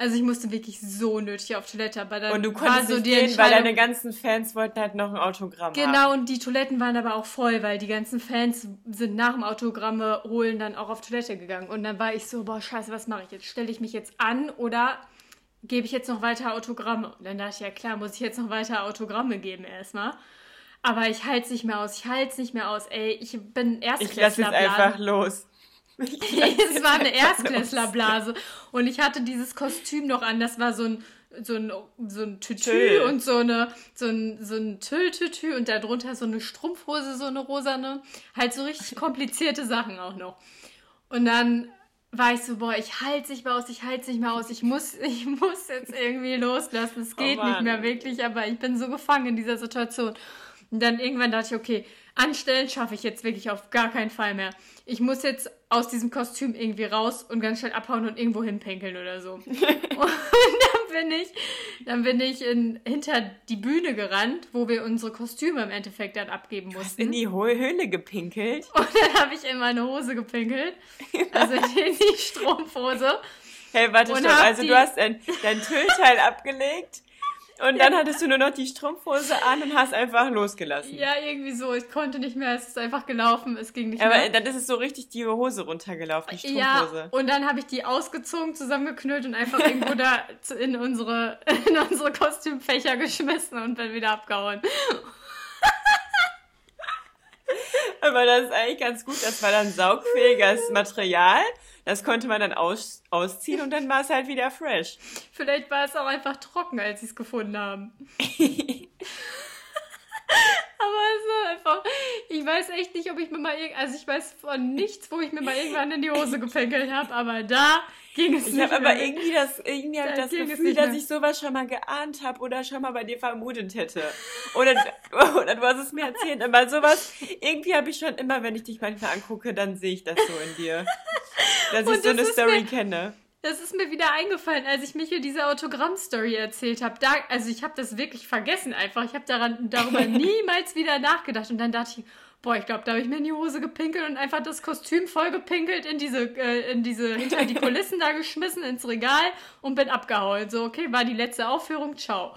Also ich musste wirklich so nötig auf Toilette, aber dann Und du war konntest so nicht die gehen, weil deine ganzen Fans wollten halt noch ein Autogramm haben. Genau, und die Toiletten waren aber auch voll, weil die ganzen Fans sind nach dem Autogramme holen dann auch auf Toilette gegangen. Und dann war ich so, boah, scheiße, was mache ich jetzt? Stelle ich mich jetzt an oder gebe ich jetzt noch weiter Autogramme? Und dann dachte ich, ja klar, muss ich jetzt noch weiter Autogramme geben erstmal. Aber ich halte es nicht mehr aus, ich halte es nicht mehr aus, ey. Ich bin Ich lasse es einfach los. Es war eine Erstklässlerblase. Und ich hatte dieses Kostüm noch an. Das war so ein, so ein, so ein Tütü Tüll. und so, eine, so ein, so ein Tülltütü und darunter so eine Strumpfhose, so eine rosane. Halt so richtig komplizierte Sachen auch noch. Und dann war ich so, boah, ich halte nicht mehr aus, ich halte nicht mehr aus, ich muss, ich muss jetzt irgendwie loslassen. Es geht nicht Mann. mehr wirklich, aber ich bin so gefangen in dieser Situation. Und dann irgendwann dachte ich, okay, anstellen schaffe ich jetzt wirklich auf gar keinen Fall mehr. Ich muss jetzt aus diesem Kostüm irgendwie raus und ganz schnell abhauen und irgendwo hinpinkeln oder so. und dann bin ich, dann bin ich in, hinter die Bühne gerannt, wo wir unsere Kostüme im Endeffekt dann abgeben mussten. In die Ho Höhle gepinkelt. Und dann habe ich in meine Hose gepinkelt. Also in die Strumpfhose. Hey, warte, hab Also du hast dein, dein Tüllteil abgelegt und dann hattest du nur noch die Strumpfhose an und hast einfach losgelassen. Ja, irgendwie so. Ich konnte nicht mehr. Es ist einfach gelaufen. Es ging nicht Aber mehr. dann ist es so richtig die Hose runtergelaufen, die Ja, Strumpfhose. und dann habe ich die ausgezogen, zusammengeknüllt und einfach irgendwo da in unsere, in unsere Kostümfächer geschmissen und bin wieder abgehauen. Aber das ist eigentlich ganz gut. Das war dann saugfähiges Material. Das konnte man dann aus, ausziehen und dann war es halt wieder fresh. Vielleicht war es auch einfach trocken, als sie es gefunden haben. Aber es war einfach, ich weiß echt nicht, ob ich mir mal, also ich weiß von nichts, wo ich mir mal irgendwann in die Hose gepinkelt habe, aber da ging es Ich nicht habe aber irgendwie das, irgendwie ich Da das Gefühl, dass ich sowas schon mal geahnt habe oder schon mal bei dir vermutet hätte. Oder, oder du hast es mir erzählt, aber sowas, irgendwie habe ich schon immer, wenn ich dich manchmal angucke, dann sehe ich das so in dir. Dass ich Und so das eine ist Story mir- kenne. Das ist mir wieder eingefallen, als ich Michael diese Autogramm-Story erzählt habe. Da, also ich habe das wirklich vergessen einfach. Ich habe daran darüber niemals wieder nachgedacht. Und dann dachte ich, boah, ich glaube, da habe ich mir in die Hose gepinkelt und einfach das Kostüm voll gepinkelt in diese, äh, in diese, hinter die Kulissen da geschmissen ins Regal und bin abgehauen. So, okay, war die letzte Aufführung, ciao.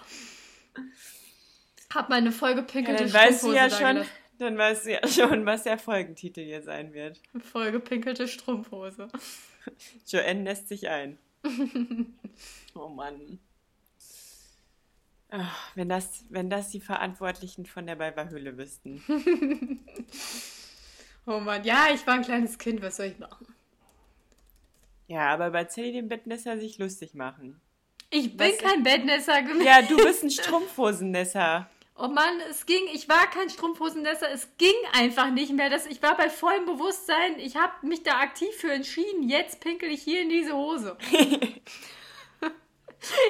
Hab meine Ja, vollgepinkelte dann weißt du Strumpfhose ja da schon, gelassen. dann weißt du ja schon, was der Folgentitel hier sein wird. Vollgepinkelte Strumpfhose. Joanne lässt sich ein. oh Mann. Ach, wenn, das, wenn das die Verantwortlichen von der Balverhöhle wüssten. Oh Mann, ja, ich war ein kleines Kind, was soll ich machen? Ja, aber bei Sally dem Bettnässer sich lustig machen. Ich bin Was- kein Bettnässer gewesen. Ja, du bist ein Strumpfhosennässer. Oh Mann, es ging, ich war kein Strumpfhosennässer, es ging einfach nicht mehr. Das, ich war bei vollem Bewusstsein, ich habe mich da aktiv für entschieden. Jetzt pinkel ich hier in diese Hose.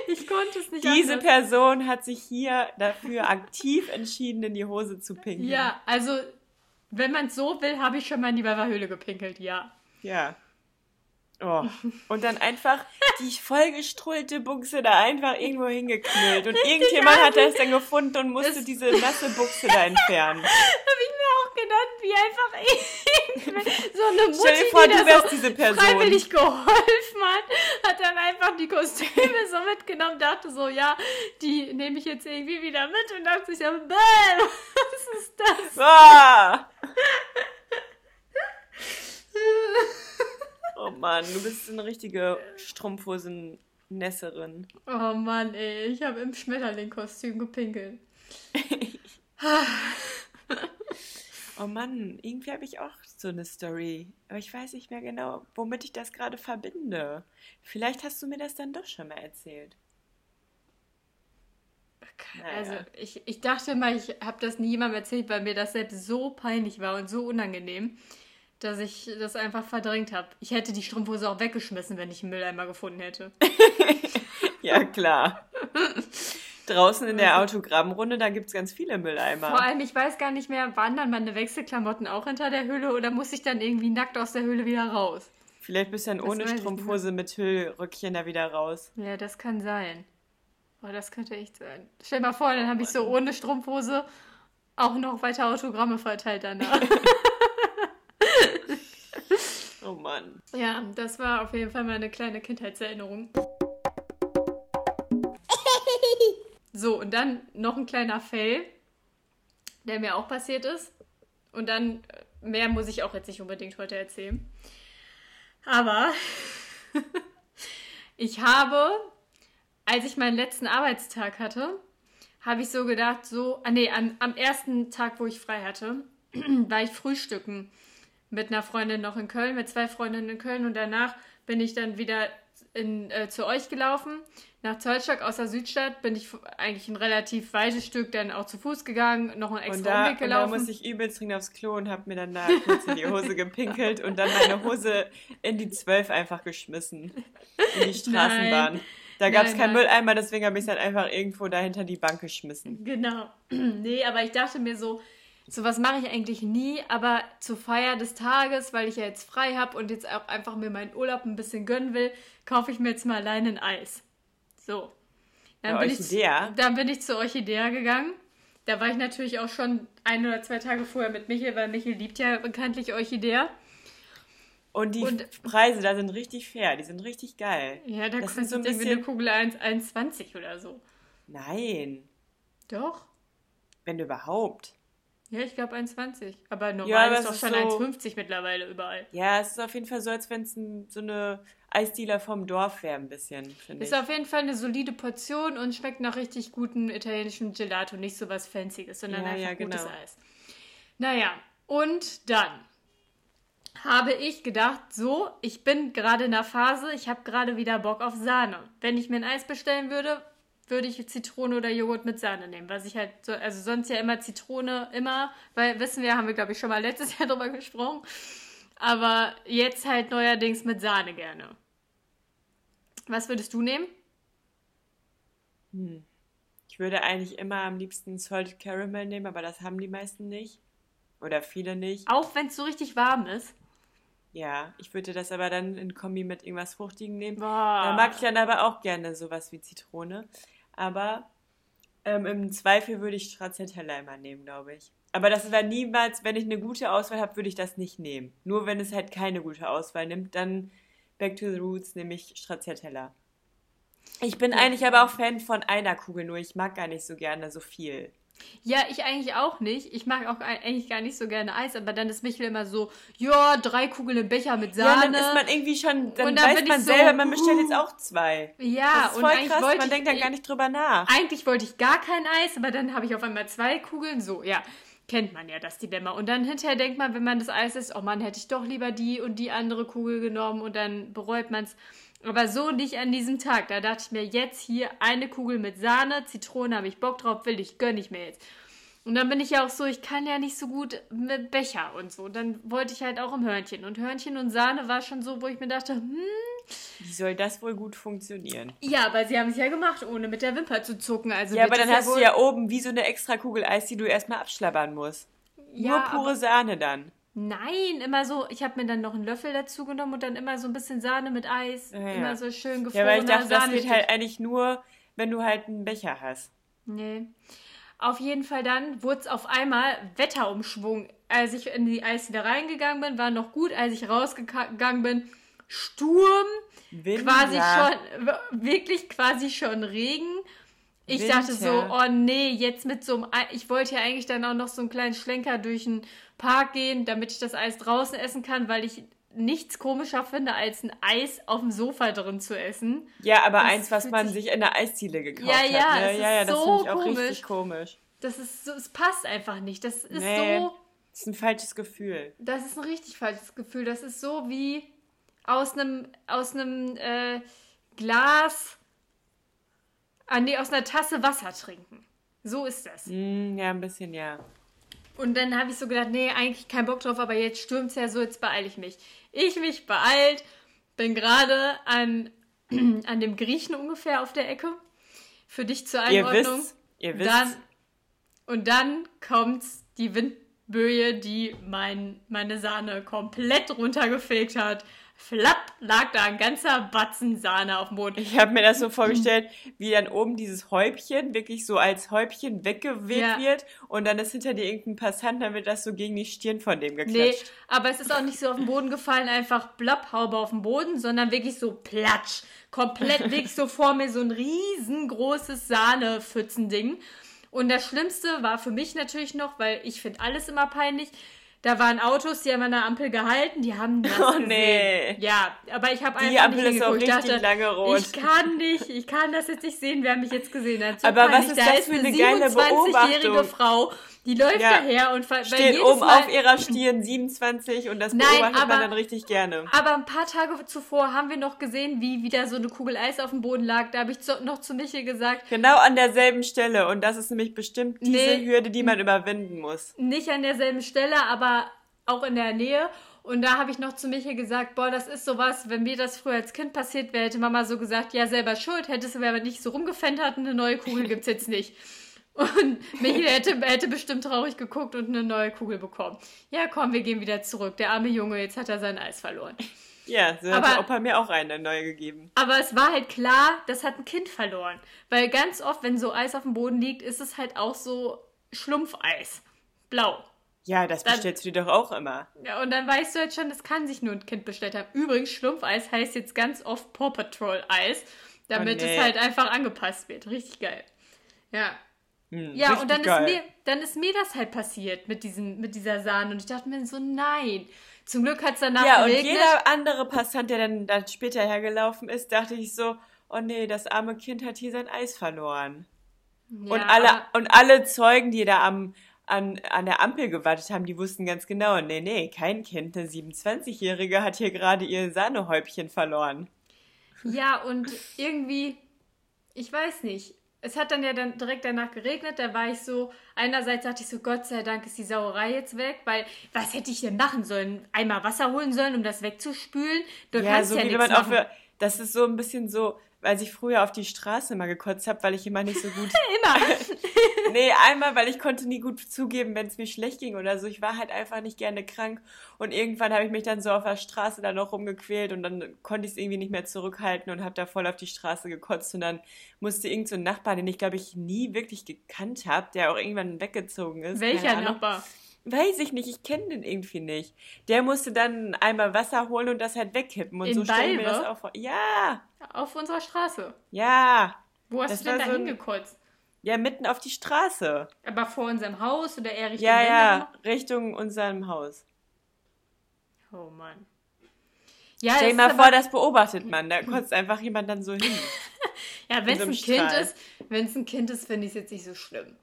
ich konnte es nicht Diese anders. Person hat sich hier dafür aktiv entschieden, in die Hose zu pinkeln. Ja, also, wenn man es so will, habe ich schon mal in die Weiberhöhle gepinkelt, ja. Ja. Oh. Und dann einfach die vollgestrullte Buchse da einfach irgendwo hingeknüllt. Und irgendjemand hat das dann gefunden und musste Das- diese nasse Buchse da entfernen. Habe ich mir auch gedacht, wie einfach ich, so eine Mutti, Stell dir vor, die du wärst so diese Person. freiwillig geholfen hat, hat dann einfach die Kostüme so mitgenommen, dachte so, ja, die nehme ich jetzt irgendwie wieder mit und dachte sich so, bäh, was ist das? Ah! Oh Mann, du bist eine richtige Strumpfhosen-Nässerin. Oh Mann, ey, ich habe im Schmetterling-Kostüm gepinkelt. Oh Mann, irgendwie habe ich auch so eine Story. Aber ich weiß nicht mehr genau, womit ich das gerade verbinde. Vielleicht hast du mir das dann doch schon mal erzählt. Naja. Also ich, ich dachte mal, ich habe das nie jemandem erzählt, weil mir das selbst so peinlich war und so unangenehm, dass ich das einfach verdrängt habe. Ich hätte die Strumpfhose auch weggeschmissen, wenn ich einen Mülleimer gefunden hätte. Ja, klar. Draußen in der Autogrammrunde, da gibt es ganz viele Vor Mülleimer. allem, ich weiß gar nicht mehr, waren dann meine Wechselklamotten auch hinter der Hülle oder muss ich dann irgendwie nackt aus der Höhle wieder raus? Vielleicht bist du dann Das ohne Strumpfhose mit Hüllröckchen da wieder raus. Ja, das kann sein. Oh, das könnte echt sein. Stell dir mal vor, dann habe ich so ohne Strumpfhose auch noch weiter Autogramme verteilt danach. Oh Mann. ja, das war auf jeden Fall meine kleine Kindheitserinnerung. So, und dann noch ein kleiner Fail, der mir auch passiert ist. Und dann, äh, mehr muss ich auch jetzt nicht unbedingt heute erzählen. Aber ich habe, als ich meinen letzten Arbeitstag hatte, habe ich so gedacht, so, ah nee, an, am ersten Tag, wo ich frei hatte, war ich frühstücken mit einer Freundin noch in Köln, mit zwei Freundinnen in Köln und danach bin ich dann wieder in, äh, zu euch gelaufen. Nach Zollstock aus der Südstadt bin ich eigentlich ein relativ weites Stück dann auch zu Fuß gegangen, noch einen Und extra da, Umweg und da gelaufen. musste ich übelst dringend aufs Klo und habe mir dann da kurz in die Hose gepinkelt und dann meine Hose in die 12 einfach geschmissen. In die Straßenbahn. Da gab es Nein, keinen nein. Mülleimer, deswegen habe ich es dann einfach irgendwo dahinter die Bank geschmissen. Genau. nee, aber ich dachte mir so, sowas mache ich eigentlich nie, aber zur Feier des Tages, weil ich ja jetzt frei habe und jetzt auch einfach mir meinen Urlaub ein bisschen gönnen will, kaufe ich mir jetzt mal allein ein Eis. So. Dann bin, ich, Orchidea? dann bin ich zur Orchidea gegangen. Da war ich natürlich auch schon ein oder zwei Tage vorher mit Michel, weil Michel liebt ja bekanntlich Orchidea. Und die Und- Preise da sind richtig fair, die sind richtig geil. Ja, da Das kostet so ein irgendwie eine bisschen- Kugel 1 1,20 oder so. Nein, Doch. wenn überhaupt. Ja, ich glaube 1,20. Aber normal Ja, ist es doch schon so- 1,50 mittlerweile überall. Ja, es ist auf jeden Fall so, als wenn es so eine Eisdealer vom Dorf wäre, ein bisschen, finde ich. Ist auf jeden Fall eine solide Portion und schmeckt nach richtig gutem italienischem Gelato. Nicht so was Fancyes, sondern Ja, einfach ja, gutes genau. Eis. Naja, und dann habe ich gedacht, so, ich bin gerade in der Phase, ich habe gerade wieder Bock auf Sahne. Wenn ich mir ein Eis bestellen würde, würde ich Zitrone oder Joghurt mit Sahne nehmen, was ich halt so, also sonst ja immer Zitrone, immer, weil wissen wir, haben wir glaube ich schon mal letztes Jahr drüber gesprochen, aber jetzt halt neuerdings mit Sahne gerne. Was würdest du nehmen? Ich würde eigentlich immer am liebsten Salted Caramel nehmen, aber das haben die meisten nicht. Oder viele nicht. Auch wenn es so richtig warm ist. Ja, ich würde das aber dann in Kombi mit irgendwas Fruchtigem nehmen. Boah. Da mag ich dann aber auch gerne sowas wie Zitrone. Aber ähm, im Zweifel würde ich Stracciatella immer nehmen, glaube ich. Aber das wäre niemals, wenn ich eine gute Auswahl habe, würde ich das nicht nehmen. Nur wenn es halt keine gute Auswahl nimmt, dann Back to the Roots nehme ich Stracciatella. Ich bin eigentlich aber auch Fan von einer Kugel, nur ich mag gar nicht so gerne so viel. Ja, ich eigentlich auch nicht. Ich mag auch eigentlich gar nicht so gerne Eis, aber dann ist Michel immer so, ja, drei Kugeln im Becher mit Ja, Sahne. dann ist man irgendwie schon, dann, Und dann weiß man so, selber, man bestellt uh. jetzt auch zwei. Ja, das ist und voll eigentlich krass, wollte man ich- denkt dann gar nicht drüber nach. Eigentlich wollte ich gar kein Eis, aber dann habe ich auf einmal zwei Kugeln. So, ja, kennt man ja das Dilemma. Und dann hinterher denkt man, wenn man das Eis isst, oh Mann, hätte ich doch lieber die und die andere Kugel genommen und dann bereut man es. Aber so nicht an diesem Tag. Da dachte ich mir, jetzt hier eine Kugel mit Sahne, Zitrone habe ich Bock drauf, will ich, gönne ich mir jetzt. Und dann bin ich ja auch so, ich kann ja nicht so gut mit Becher und so. Dann wollte ich halt auch im Hörnchen. Und Hörnchen und Sahne war schon so, wo ich mir dachte, hm, Wie soll das wohl gut funktionieren? ja, aber sie haben es ja gemacht, ohne mit der Wimper zu zucken. Also Ja, aber dann hast du ja oben wie so eine extra Kugel Eis, die du erstmal abschlabbern musst. Ja, Nur pure Sahne dann. Nein, immer so, ich habe mir dann noch einen Löffel dazu genommen und dann immer so ein bisschen Sahne mit Eis. Ja, ja. Immer so schön Ja, gefrorener weil ich dachte, das geht halt eigentlich nur, wenn du halt einen Becher hast. Nee. Auf jeden Fall dann wurde es auf einmal Wetterumschwung. Als ich in die Eisdiele reingegangen bin, war noch gut. Als ich rausgegangen bin, Sturm, Winter. quasi schon, wirklich quasi schon Regen. Ich Winter. dachte so, oh nee, jetzt mit so einem, Ei- ich wollte ja eigentlich dann auch noch so einen kleinen Schlenker durch den Park gehen, damit ich das Eis draußen essen kann, weil ich nichts komischer finde, als ein Eis auf dem Sofa drin zu essen. Ja, aber Das eins, was man sich- in der Eisziele gekauft Ja, hat. ja, ne? es ja, ja, ist das so finde ich auch komisch. richtig komisch. Das ist so, es passt einfach nicht. Das ist Nee. so, Das ist ein falsches Gefühl. das ist ein richtig falsches Gefühl. Das ist so wie aus einem, aus einem äh, Glas, ah, nee, aus einer Tasse Wasser trinken. So ist das. Hm, ja, ein bisschen, ja. Und dann habe ich so gedacht, nee, eigentlich kein Bock drauf, aber jetzt stürmt es ja so, jetzt beeile ich mich. Ich mich beeilt, bin gerade an, an dem Griechen ungefähr auf der Ecke. Für dich zur Ihr Einordnung. wisst, ihr wisst, Dann, und dann kommt die Windböe, die mein, meine Sahne komplett runtergefegt hat. Flapp lag da ein ganzer Batzen Sahne auf dem Boden. ich habe mir das so vorgestellt, wie dann oben dieses Häubchen wirklich so als Häubchen weggeweht Ja. wird und dann ist hinter dir irgendein Passant, dann wird das so gegen die Stirn von dem Nee, geklatscht. aber es ist auch nicht so auf den Boden gefallen, einfach Blapphaube auf dem Boden, sondern wirklich so platsch. Komplett wirklich so vor mir so ein riesengroßes Sahnepfützending. Und das Schlimmste war für mich natürlich noch, weil ich finde alles immer peinlich. Da waren Autos, die haben an der Ampel gehalten, die haben das Oh, gesehen. nee. Ja, aber ich habe Die einfach Ampel nicht ist auch richtig dachte, lange rot. Ich kann nicht, ich kann das jetzt nicht sehen, wer mich jetzt gesehen hat. So Aber was ist da das ist für eine geile 27-jährige Beobachtung? Frau, die läuft Ja. daher und Steht oben Mal, auf ihrer Stirn 27 und das Nein, beobachtet aber- man dann richtig gerne. Aber ein paar Tage zuvor haben wir noch gesehen, wie wieder so eine Kugel Eis auf dem Boden lag. Da habe ich zu, noch zu Michel gesagt, Genau an derselben Stelle und das ist nämlich bestimmt diese Nee. Hürde, die man überwinden muss. nicht an derselben Stelle, aber auch in der Nähe. Und da habe ich noch zu Michel gesagt, boah, das ist sowas, wenn mir das früher als Kind passiert wäre, hätte Mama so gesagt, ja, selber schuld, hättest du aber nicht so rumgefennt, eine neue Kugel gibt's jetzt nicht. Und Michel hätte, hätte bestimmt traurig geguckt und eine neue Kugel bekommen. Ja, komm, wir gehen wieder zurück. Der arme Junge, jetzt hat er sein Eis verloren. Ja, so Aber- hat der Opa mir auch eine neue gegeben. Aber es war halt klar, das hat ein Kind verloren. Weil ganz oft, wenn so Eis auf dem Boden liegt, ist es halt auch so Schlumpfeis. Blau. Ja, das Dann- bestellst du dir doch auch immer. Ja, und dann weißt du jetzt schon, das kann sich nur ein Kind bestellt haben. Übrigens, Schlumpfeis heißt jetzt ganz oft Paw Patrol Eis, damit Oh, nee. es halt einfach angepasst wird. Richtig geil. Ja. Hm, Ja, und dann geil. ist, mir, dann ist mir das halt passiert mit, diesen, mit dieser Sahne. Und ich dachte mir so, nein. Zum Glück hat es danach Ja, und geregnet. jeder andere Passant, der dann, dann später hergelaufen ist, dachte ich so, oh nee, das arme Kind hat hier sein Eis verloren. Ja, und, alle, und alle Zeugen, die da am an, an der Ampel gewartet haben, die wussten ganz genau, nee, nee, kein Kind, eine 27-Jährige hat hier gerade ihr Sahnehäubchen verloren. Ja, und irgendwie, ich weiß nicht. Es hat dann ja dann direkt danach geregnet, da war ich so, einerseits dachte ich so, Gott sei Dank ist die Sauerei jetzt weg, weil was hätte ich denn machen sollen? Einmal Wasser holen sollen, um das wegzuspülen? Du Ja, kannst so ja wie wenn man auch machen. für, das ist so ein bisschen so, als ich früher auf die Straße mal gekotzt habe, weil ich immer nicht so gut Immer. Nee, einmal, weil ich konnte nie gut zugeben, wenn es mir schlecht ging oder so. Ich war halt einfach nicht gerne krank. Und irgendwann habe ich mich dann so auf der Straße dann noch rumgequält und dann konnte ich es irgendwie nicht mehr zurückhalten und habe da voll auf die Straße gekotzt. Und dann musste irgend so ein Nachbar, den ich glaube ich nie wirklich gekannt habe, der auch irgendwann weggezogen ist. Welcher. Nachbar? Weiß ich nicht, ich kenne den irgendwie nicht. Der musste dann einmal Wasser holen und das halt wegkippen. Und In so stelle ich mir Balve? das auch vor. Ja, Auf unserer Straße. ja. Wo hast Das du denn da so hingekotzt? Ja, mitten auf die Straße. Aber vor unserem Haus oder eher Richtung Ja, ja, Richtung unserem Haus. Oh Mann. Ja, Stell dir mal vor, das beobachtet man. Da kotzt einfach jemand dann so hin. Ja, wenn es ein Kind Strahl. ist, wenn es ein Kind ist, finde ich es jetzt nicht so schlimm.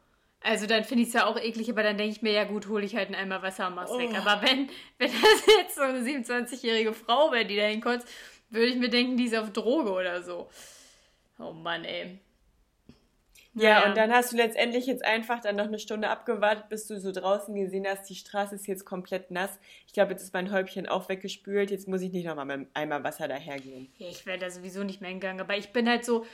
Also dann finde ich es ja auch eklig, aber dann denke ich mir, ja gut, hole ich halt einen Eimer Wasser und mach's weg. Oh. Aber wenn, wenn das jetzt so eine 27-jährige Frau wäre, die da hinkotzt, würde ich mir denken, die ist auf Droge oder so. Oh Mann, ey. Ja, Naja. und dann hast du letztendlich jetzt einfach dann noch eine Stunde abgewartet, bis du so draußen gesehen hast, die Straße ist jetzt komplett nass. Ich glaube, jetzt ist mein Häubchen auch weggespült. Jetzt muss ich nicht nochmal mit einem Eimer Wasser dahergehen. Ja, ich wäre da sowieso nicht mehr hingegangen, aber ich bin halt so.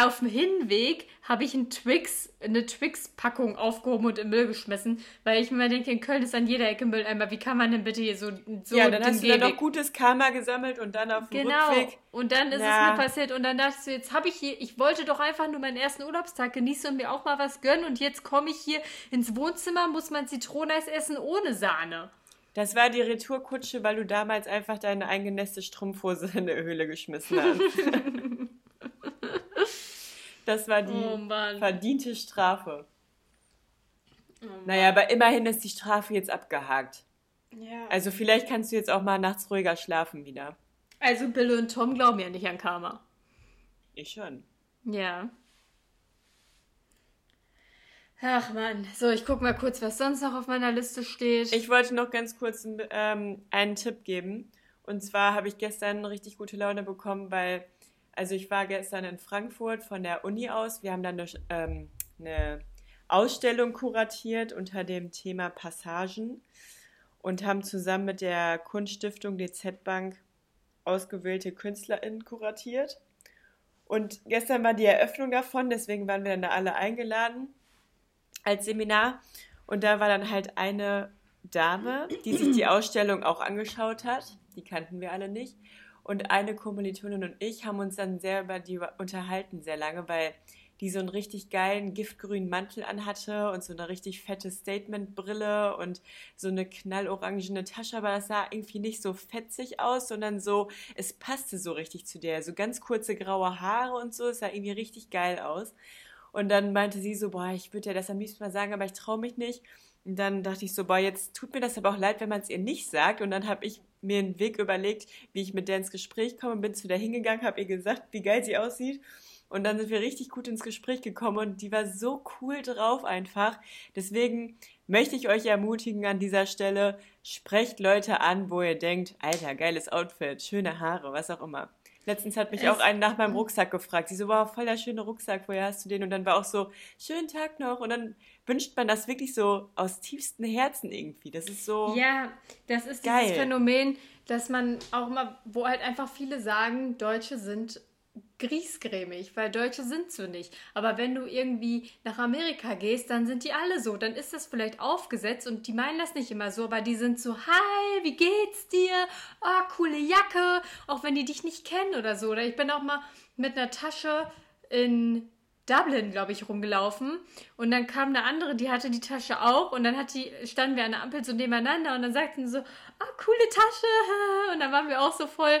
Auf dem Hinweg habe ich einen Twix, eine Twix-Packung aufgehoben und im Müll geschmissen, weil ich mir denke, in Köln ist an jeder Ecke Mülleimer. Wie kann man denn bitte hier so, so ja, dann hast du dann noch gutes Karma gesammelt und dann auf dem Genau. Rückweg. Und dann ist Ja. es mir passiert und dann dachte ich jetzt habe ich hier, ich wollte doch einfach nur meinen ersten Urlaubstag genießen und mir auch mal was gönnen und jetzt komme ich hier ins Wohnzimmer, muss man Zitroneneis essen ohne Sahne. Das war die Retourkutsche, weil du damals einfach deine eingenässte Strumpfhose in der Höhle geschmissen hast. das war die Oh verdiente Strafe. Oh Naja, aber immerhin ist die Strafe jetzt abgehakt. Ja. Also vielleicht kannst du jetzt auch mal nachts ruhiger schlafen wieder. Also Bill und Tom glauben ja nicht an Karma. Ich schon. Ja. Ach man, so ich guck mal kurz, was sonst noch auf meiner Liste steht. Ich wollte noch ganz kurz ähm, einen Tipp geben. Und zwar habe ich gestern richtig gute Laune bekommen, weil, also ich war gestern in Frankfurt von der Uni aus. Wir haben dann eine, ähm, eine Ausstellung kuratiert unter dem Thema Passagen und haben zusammen mit der Kunststiftung DZ Bank ausgewählte KünstlerInnen kuratiert. Und gestern war die Eröffnung davon, deswegen waren wir dann da alle eingeladen als Seminar. Und da war dann halt eine Dame, die sich die Ausstellung auch angeschaut hat. Die kannten wir alle nicht. Und eine Kommilitonin und ich haben uns dann sehr über die unterhalten, sehr lange, weil die so einen richtig geilen giftgrünen Mantel anhatte und so eine richtig fette Statementbrille und so eine knallorangene Tasche, aber das sah irgendwie nicht so fetzig aus, sondern so, es passte so richtig zu der. So ganz kurze graue Haare und so, es sah irgendwie richtig geil aus. Und dann meinte sie so, boah, ich würde ja das am liebsten mal sagen, aber ich traue mich nicht. Dann dachte ich so, boah, jetzt tut mir das aber auch leid, wenn man es ihr nicht sagt. Und dann habe ich mir einen Weg überlegt, wie ich mit der ins Gespräch komme, bin zu der hingegangen, habe ihr gesagt, wie geil sie aussieht. Und dann sind wir richtig gut ins Gespräch gekommen und die war so cool drauf einfach. Deswegen möchte ich euch ermutigen an dieser Stelle, sprecht Leute an, wo ihr denkt, Alter, geiles Outfit, schöne Haare, was auch immer. Letztens hat mich Es- auch einen nach meinem Rucksack gefragt. Sie so, wow, voll der schöne Rucksack, woher hast du den? Und dann war auch so, schönen Tag noch. Und dann wünscht man das wirklich so aus tiefstem Herzen irgendwie. Das ist so. Ja, das ist Geil. dieses Phänomen, dass man auch mal, wo halt einfach viele sagen, Deutsche sind griesgrämig, weil Deutsche sind so nicht. Aber wenn du irgendwie nach Amerika gehst, dann sind die alle so. Dann ist das vielleicht aufgesetzt und die meinen das nicht immer so, aber die sind so, hi, wie geht's dir? Oh, coole Jacke, auch wenn die dich nicht kennen oder so. Oder ich bin auch mal mit einer Tasche in Dublin, glaube ich, rumgelaufen. Und dann kam eine andere, die hatte die Tasche auch. Und dann hat die, standen wir an der Ampel so nebeneinander und dann sagten sie so, ah, coole Tasche. Und dann waren wir auch so voll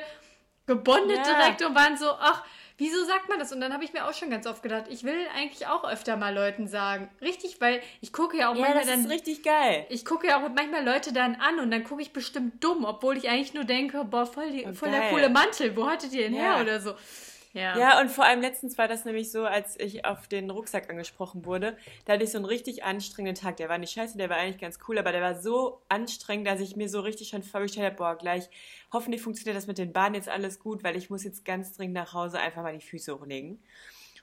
gebondet Ja. direkt und waren so, ach, wieso sagt man das? Und dann habe ich mir auch schon ganz oft gedacht, ich will eigentlich auch öfter mal Leuten sagen. Richtig, weil ich gucke ja auch Ja, manchmal das dann. ist richtig geil. Ich gucke ja auch manchmal Leute dann an und dann gucke ich bestimmt dumm, obwohl ich eigentlich nur denke, boah, voll, die, Oh, voll der coole Mantel, wo hattet ihr den Ja. her oder so. Ja. Ja, und vor allem letztens war das nämlich so, als ich auf den Rucksack angesprochen wurde. Da hatte ich so einen richtig anstrengenden Tag. Der war nicht scheiße, der war eigentlich ganz cool, aber der war so anstrengend, dass ich mir so richtig schon vorgestellt habe, boah, gleich, hoffentlich funktioniert das mit den Bahnen jetzt alles gut, weil ich muss jetzt ganz dringend nach Hause einfach mal die Füße hochlegen.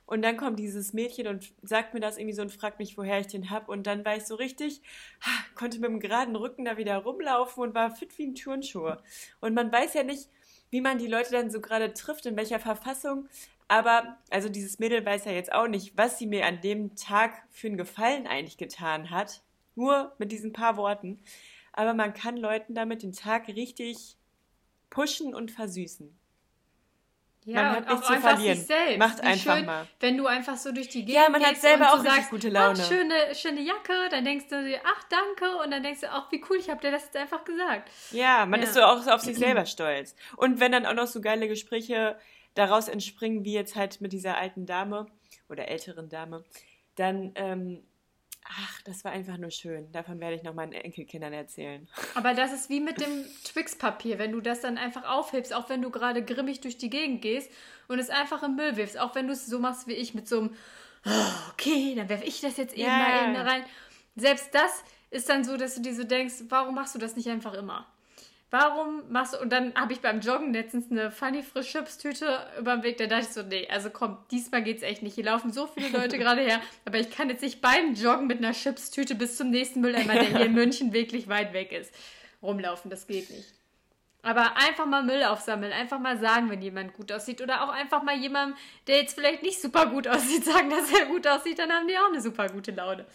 Und dann kommt dieses Mädchen und sagt mir das irgendwie so und fragt mich, woher ich den hab. Und dann war ich so richtig, konnte mit dem geraden Rücken da wieder rumlaufen und war fit wie ein Turnschuh. Und man weiß ja nicht, wie man die Leute dann so gerade trifft, in welcher Verfassung. Aber, also dieses Mädel weiß ja jetzt auch nicht, was sie mir an dem Tag für einen Gefallen eigentlich getan hat. Nur mit diesen paar Worten. Aber man kann Leuten damit den Tag richtig pushen und versüßen. Ja, Man hat nichts auch zu einfach verlieren. sich selbst. Macht Wie einfach schön, mal. Wenn du einfach so durch die Gegend Ja, man hat selber auch sagst, gute Laune. Ach, schöne, schöne Jacke. Dann denkst du dir, ach, danke. Und dann denkst du, ach, wie cool, ich habe dir das jetzt einfach gesagt. Ja, man Ja. ist so auch auf sich selber stolz. Und wenn dann auch noch so geile Gespräche daraus entspringen, wie jetzt halt mit dieser alten Dame oder älteren Dame, dann, ähm, ach, das war einfach nur schön. Davon werde ich noch meinen Enkelkindern erzählen. Aber das ist wie mit dem Twix-Papier, wenn du das dann einfach aufhebst, auch wenn du gerade grimmig durch die Gegend gehst und es einfach im Müll wirfst, auch wenn du es so machst wie ich mit so einem, "Oh, okay, dann werfe ich das jetzt eben Ja. mal eben da rein. Selbst das ist dann so, dass du dir so denkst, warum machst du das nicht einfach immer? Warum machst du, und dann habe ich beim Joggen letztens eine Funny Frisch Chips Tüte über den Weg, da dachte ich so, nee, also komm, diesmal geht's echt nicht. Hier laufen so viele Leute gerade her, aber ich kann jetzt nicht beim Joggen mit einer Chips Tüte bis zum nächsten Mülleimer, der hier in München wirklich weit weg ist, rumlaufen, das geht nicht. Aber einfach mal Müll aufsammeln, einfach mal sagen, wenn jemand gut aussieht oder auch einfach mal jemandem, der jetzt vielleicht nicht super gut aussieht, sagen, dass er gut aussieht, dann haben die auch eine super gute Laune.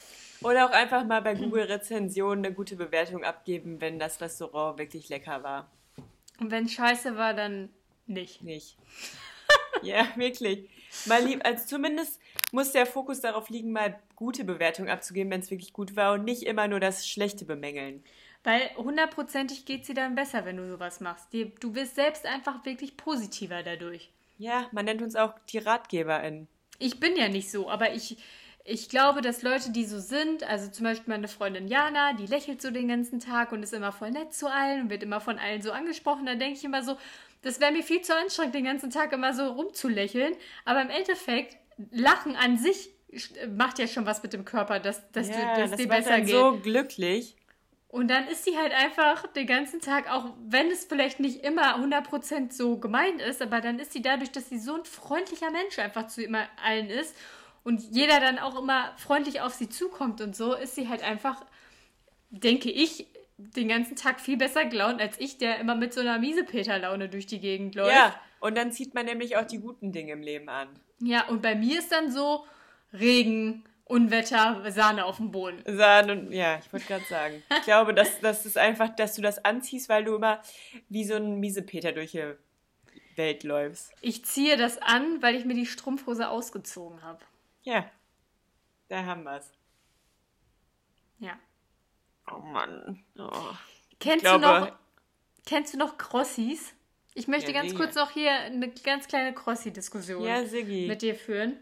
Oder auch einfach mal bei Google Rezensionen eine gute Bewertung abgeben, wenn das Restaurant wirklich lecker war. Und wenn scheiße war, dann nicht. Nicht. ja, wirklich. Mal lieb, also zumindest muss der Fokus darauf liegen, mal gute Bewertungen abzugeben, wenn es wirklich gut war und nicht immer nur das Schlechte bemängeln. Weil hundertprozentig geht sie dann besser, wenn du sowas machst. Du wirst selbst einfach wirklich positiver dadurch. Ja, man nennt uns auch die RatgeberInnen. Ich bin ja nicht so, aber ich, ich glaube, dass Leute, die so sind, also zum Beispiel meine Freundin Jana, die lächelt so den ganzen Tag und ist immer voll nett zu allen und wird immer von allen so angesprochen, dann denke ich immer so, das wäre mir viel zu anstrengend, den ganzen Tag immer so rumzulächeln. Aber im Endeffekt, Lachen an sich macht ja schon was mit dem Körper, dass, dass, ja, du, dass das dir besser dann geht. so glücklich. Und dann ist sie halt einfach den ganzen Tag, auch wenn es vielleicht nicht immer 100% so gemeint ist, aber dann ist sie dadurch, dass sie so ein freundlicher Mensch einfach zu immer allen ist und jeder dann auch immer freundlich auf sie zukommt und so, ist sie halt einfach, denke ich, den ganzen Tag viel besser gelaunt als ich, der immer mit so einer Miesepeter-Laune durch die Gegend läuft. Ja, und dann zieht man nämlich auch die guten Dinge im Leben an. ja, und bei mir ist dann so Regen, Unwetter, Sahne auf dem Boden. Sahne und ja, ich wollte gerade sagen. Ich glaube, dass das ist einfach, dass du das anziehst, weil du immer wie so ein Miesepeter durch die Welt läufst. Ich ziehe das an, weil ich mir die Strumpfhose ausgezogen habe. Ja, da haben wir's. Ja. Oh Mann. Oh. Kennst glaube- du noch kennst du noch Crossis? Ich möchte Ja, ganz nee. kurz noch hier eine ganz kleine Crossi-Diskussion Ja, mit dir führen.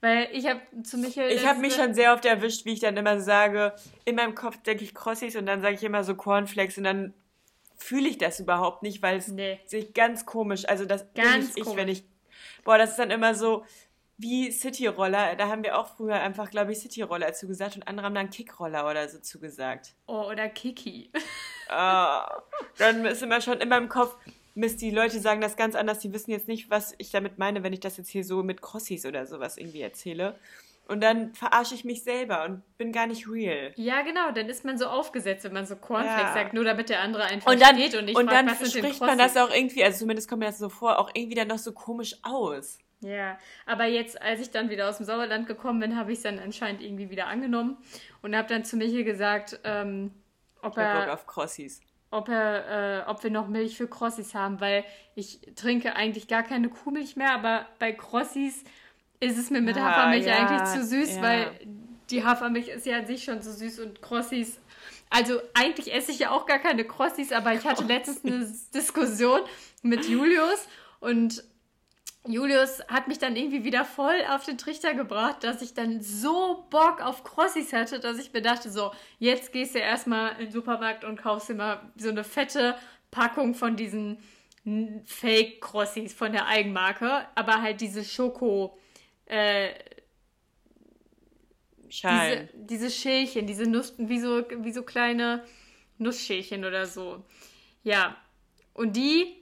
Weil ich habe zu Michael. Ich habe mich schon sehr oft erwischt, wie ich dann immer sage, in meinem Kopf denke ich Crossis und dann sage ich immer so Cornflakes und dann fühle ich das überhaupt nicht, weil es Nee. sich ganz komisch, also das Ganz ich, ich, wenn ich, boah, das ist dann immer so wie Cityroller, da haben wir auch früher einfach, glaube ich, Cityroller zugesagt und andere haben dann Kickroller oder so zugesagt. Oh, oder Kiki. Ah, dann ist immer schon in meinem Kopf, Mist, die Leute sagen das ganz anders, die wissen jetzt nicht, was ich damit meine, wenn ich das jetzt hier so mit Crossis oder sowas irgendwie erzähle. Und dann verarsche ich mich selber und bin gar nicht real. Ja, genau, dann ist man so aufgesetzt, wenn man so Cornflakes Ja. sagt, nur damit der andere einfach Und dann, und nicht und fragt, dann spricht man das auch irgendwie, also zumindest kommt mir das so vor, auch irgendwie dann noch so komisch aus. Ja, aber jetzt, als ich dann wieder aus dem Sauerland gekommen bin, habe ich es dann anscheinend irgendwie wieder angenommen und habe dann zu Michael gesagt, ähm, ob Ich hab Bock er auf Crossis. ob, er, äh, ob wir noch Milch für Crossis haben, weil ich trinke eigentlich gar keine Kuhmilch mehr, aber bei Crossis ist es mir mit Ah, Hafermilch ja, eigentlich zu süß, ja. weil die Hafermilch ist ja an sich schon so süß und Crossis. Also eigentlich esse ich ja auch gar keine Crossis, aber ich hatte letztens eine Diskussion mit Julius und Julius hat mich dann irgendwie wieder voll auf den Trichter gebracht, dass ich dann so Bock auf Crossis hatte, dass ich mir dachte, so, jetzt gehst du erstmal in den Supermarkt und kaufst dir mal so eine fette Packung von diesen n- Fake-Crossis von der Eigenmarke, aber halt diese Schoko, äh, diese, diese Schälchen, diese Nuss, wie so, wie so kleine Nussschälchen oder so. Ja. Und die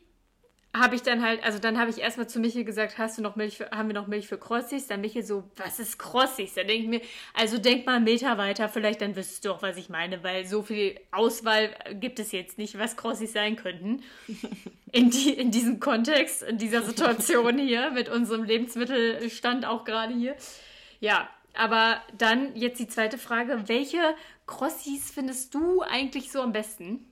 habe ich dann halt, also dann habe ich erstmal zu Michel gesagt, hast du noch Milch für, haben wir noch Milch für Crossis? Dann Michel so, was ist Crossis? Da denke ich mir, also denk mal einen Meter weiter, vielleicht dann wüsstest du auch, was ich meine, weil so viel Auswahl gibt es jetzt nicht, was Crossis sein könnten. In, die, in diesem Kontext, in dieser Situation hier, mit unserem Lebensmittelstand auch gerade hier. Ja, aber dann jetzt die zweite Frage, welche Crossis findest du eigentlich so am besten?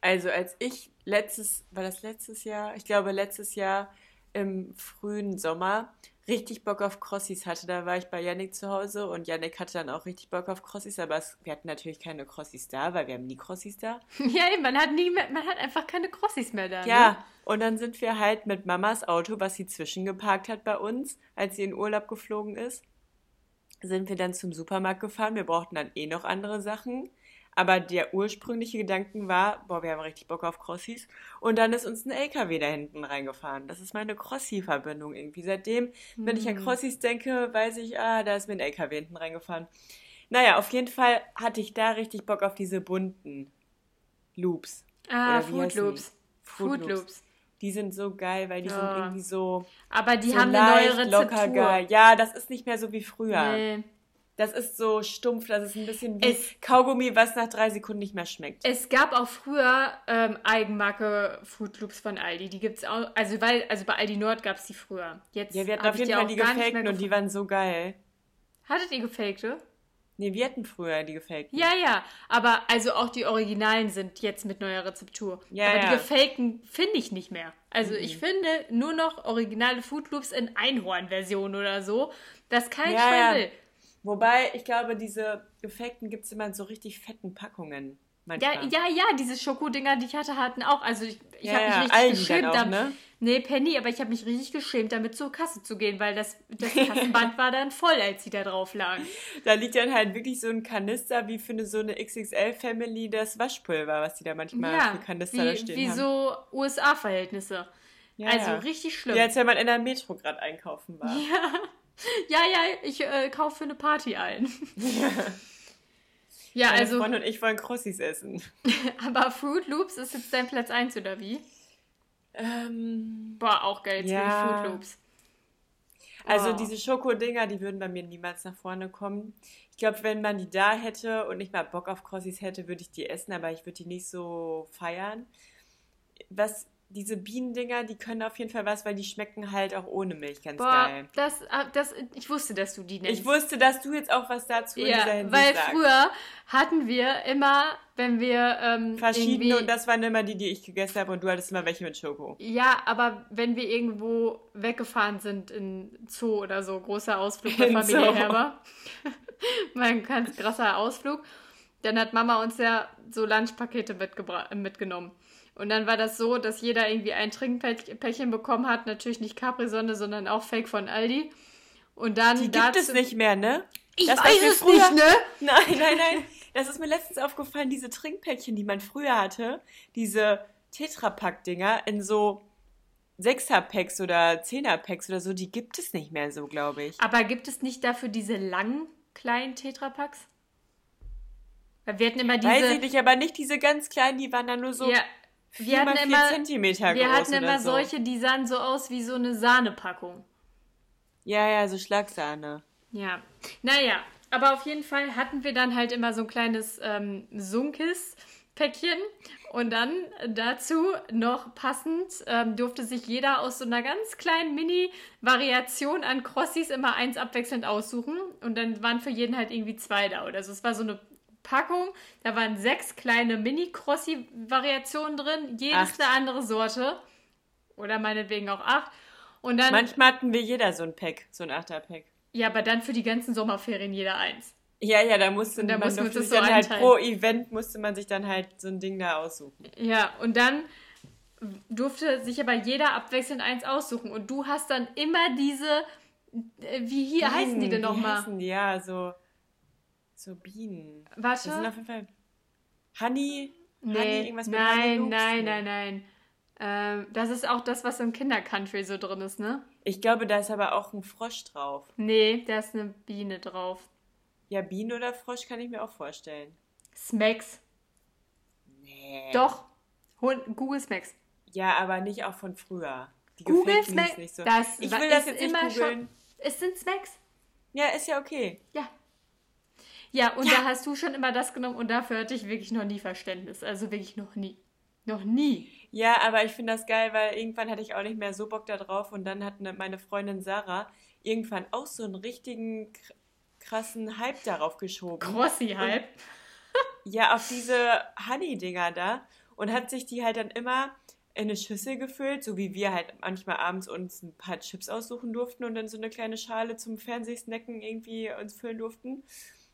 Also als ich letztes, war das letztes Jahr? Ich glaube letztes Jahr im frühen Sommer richtig Bock auf Crossis hatte, da war ich bei Yannick zu Hause und Yannick hatte dann auch richtig Bock auf Crossis, aber es, wir hatten natürlich keine Crossis da, weil wir haben nie Crossis da. Ja, man hat nie mehr, man hat einfach keine Crossis mehr da. Ne? Ja, und dann sind wir halt mit Mamas Auto, was sie zwischengeparkt hat bei uns, als sie in Urlaub geflogen ist, sind wir dann zum Supermarkt gefahren. Wir brauchten dann eh noch andere Sachen. Aber der ursprüngliche Gedanken war, boah, wir haben richtig Bock auf Crossis. Und dann ist uns ein LKW da hinten reingefahren. Das ist meine Crossi-Verbindung irgendwie. Seitdem, wenn ich an Crossis denke, weiß ich, ah, da ist mir ein LKW hinten reingefahren. Naja, auf jeden Fall hatte ich da richtig Bock auf diese bunten Loops. Ah, Food? Loops. Food Loops. Die sind so geil, weil die Ja. sind irgendwie so, Aber die so haben eine neue leicht, locker Rezeptur. geil. Ja, das ist nicht mehr so wie früher. Nee. Das ist so stumpf, das ist ein bisschen wie Es- Kaugummi, was nach drei Sekunden nicht mehr schmeckt. Es gab auch früher ähm, Eigenmarke Food Loops von Aldi. Die gibt's auch, also weil, also bei Aldi Nord gab es die früher. Jetzt Ja, wir hatten auf jeden die Fall die gefakten und die waren so geil. Hattet ihr gefakte? Nee, wir hatten früher die gefakten. Ja, ja, aber also auch die Originalen sind jetzt mit neuer Rezeptur. Ja, aber ja. die gefakten finde ich nicht mehr. Also ich finde nur noch originale Food Loops in Einhorn-Version oder so, dass kein Ja, Schwein ja. Wobei, ich glaube, diese gefakten gibt es immer in so richtig fetten Packungen. Ja, Manchmal. ja, ja, diese Schokodinger, die ich hatte, hatten auch. Also ich, ich Ja, habe mich ja, richtig geschämt. auch, damit- ne? Nee, Penny, aber ich habe mich richtig geschämt, damit zur Kasse zu gehen, weil das, das Kassenband war dann voll, als sie da drauf lagen. Da liegt dann halt wirklich so ein Kanister wie für eine, so eine XXL-Family das Waschpulver, was die da manchmal Ja, für Kanister da wie, stehen wie haben. so USA-Verhältnisse. Ja, also ja. richtig schlimm. Wie als wenn man in der Metro gerade einkaufen war. Ja, ja, ich äh, kaufe für eine Party ein. ja, Meine also, Freundin und ich wollen Crossis essen. aber Fruit Loops ist jetzt dein Platz 1 oder wie? Ähm, Boah, auch geil, jetzt Ja. will ich Fruit Loops. also Oh. diese Schokodinger, die würden bei mir niemals nach vorne kommen. Ich glaube, wenn man die da hätte und nicht mal Bock auf Crossis hätte, würde ich die essen, aber ich würde die nicht so feiern. Was diese Bienendinger, die können auf jeden Fall was, weil die schmecken halt auch ohne Milch ganz Boah, geil. das, ah, das, ich wusste, dass du die nennst. Ich wusste, dass du jetzt auch was dazu in Ja, Hinsicht weil sagst. früher hatten wir immer, wenn wir ähm, Verschiedene irgendwie- und das waren immer die, die ich gegessen habe und du hattest immer welche mit Schoko. Ja, aber wenn wir irgendwo weggefahren sind in Zoo oder so, großer Ausflug bei In Familie. Herber, mein ganz krasser Ausflug, dann hat Mama uns ja so Lunchpakete mitgenommen. Und dann war das so, dass jeder irgendwie ein Trinkpäckchen bekommen hat, natürlich nicht Capri-Sonne, sondern auch Fake von Aldi. Und dann Die gibt es nicht mehr, ne? Ich Das, weiß es nicht, ne? Nein, nein, nein. Das ist mir letztens aufgefallen, diese Trinkpäckchen, die man früher hatte, diese Tetrapack-Dinger in so Sechser-Packs oder Zehner-Packs oder so, die gibt es nicht mehr so, glaube ich. Aber gibt es nicht dafür diese langen, kleinen Tetrapacks? Weil wir hatten immer diese... Weiß ich nicht, aber nicht diese ganz kleinen, die waren dann nur so ja, wir hatten vier immer, Zentimeter wir hatten immer so. solche, die sahen so aus wie so eine Sahnepackung. Ja, ja, so Schlagsahne. Ja, naja, aber auf jeden Fall hatten wir dann halt immer so ein kleines ähm, Sunkis-Päckchen und dann dazu noch passend ähm, durfte sich jeder aus so einer ganz kleinen Mini-Variation an Crossis immer eins abwechselnd aussuchen und dann waren für jeden halt irgendwie zwei da oder so. Es war so eine Packung, da waren sechs kleine Mini-Crossi-Variationen drin, jedes Acht. eine andere Sorte oder meinetwegen auch acht. Und dann Manchmal hatten wir jeder so ein Pack, so ein Achterpack. ja, aber dann für die ganzen Sommerferien jeder eins. Ja, ja, da musste da man durfte uns sich so dann halt pro Event musste man sich dann halt so ein Ding da aussuchen. Ja, und dann durfte sich aber jeder abwechselnd eins aussuchen. Und du hast dann immer diese, äh, wie hier heißen die denn nochmal? Ja, so, so Bienen. Das sind Warte. auf jeden Fall Honey. Honey, Nee, irgendwas mit nein, Honeyloops? nein, Nee. nein, nein. Ähm, das ist auch das, was im Kindercountry so drin ist, ne? Ich glaube, da ist aber auch ein Frosch drauf. Nee, da ist eine Biene drauf. Ja, Biene oder Frosch kann ich mir auch vorstellen. Smacks. Nee. Doch. Google Smacks. Ja, aber nicht auch von früher. Die Google Smacks. nicht so. Das ich will das jetzt immer googeln. schon. Es sind Smacks. Ja, ist ja okay. Ja. Ja, und da hast du schon immer das genommen und dafür hatte ich wirklich noch nie Verständnis. Also wirklich noch nie. Noch nie. Ja, aber ich finde das geil, weil irgendwann hatte ich auch nicht mehr so Bock da drauf und dann hat ne, meine Freundin Sarah irgendwann auch so einen richtigen kr- krassen Hype darauf geschoben. Crossi-Hype. Ja, auf diese Honey-Dinger da und hat sich die halt dann immer in eine Schüssel gefüllt, so wie wir halt manchmal abends uns ein paar Chips aussuchen durften und dann so eine kleine Schale zum Fernsehsnacken irgendwie uns füllen durften.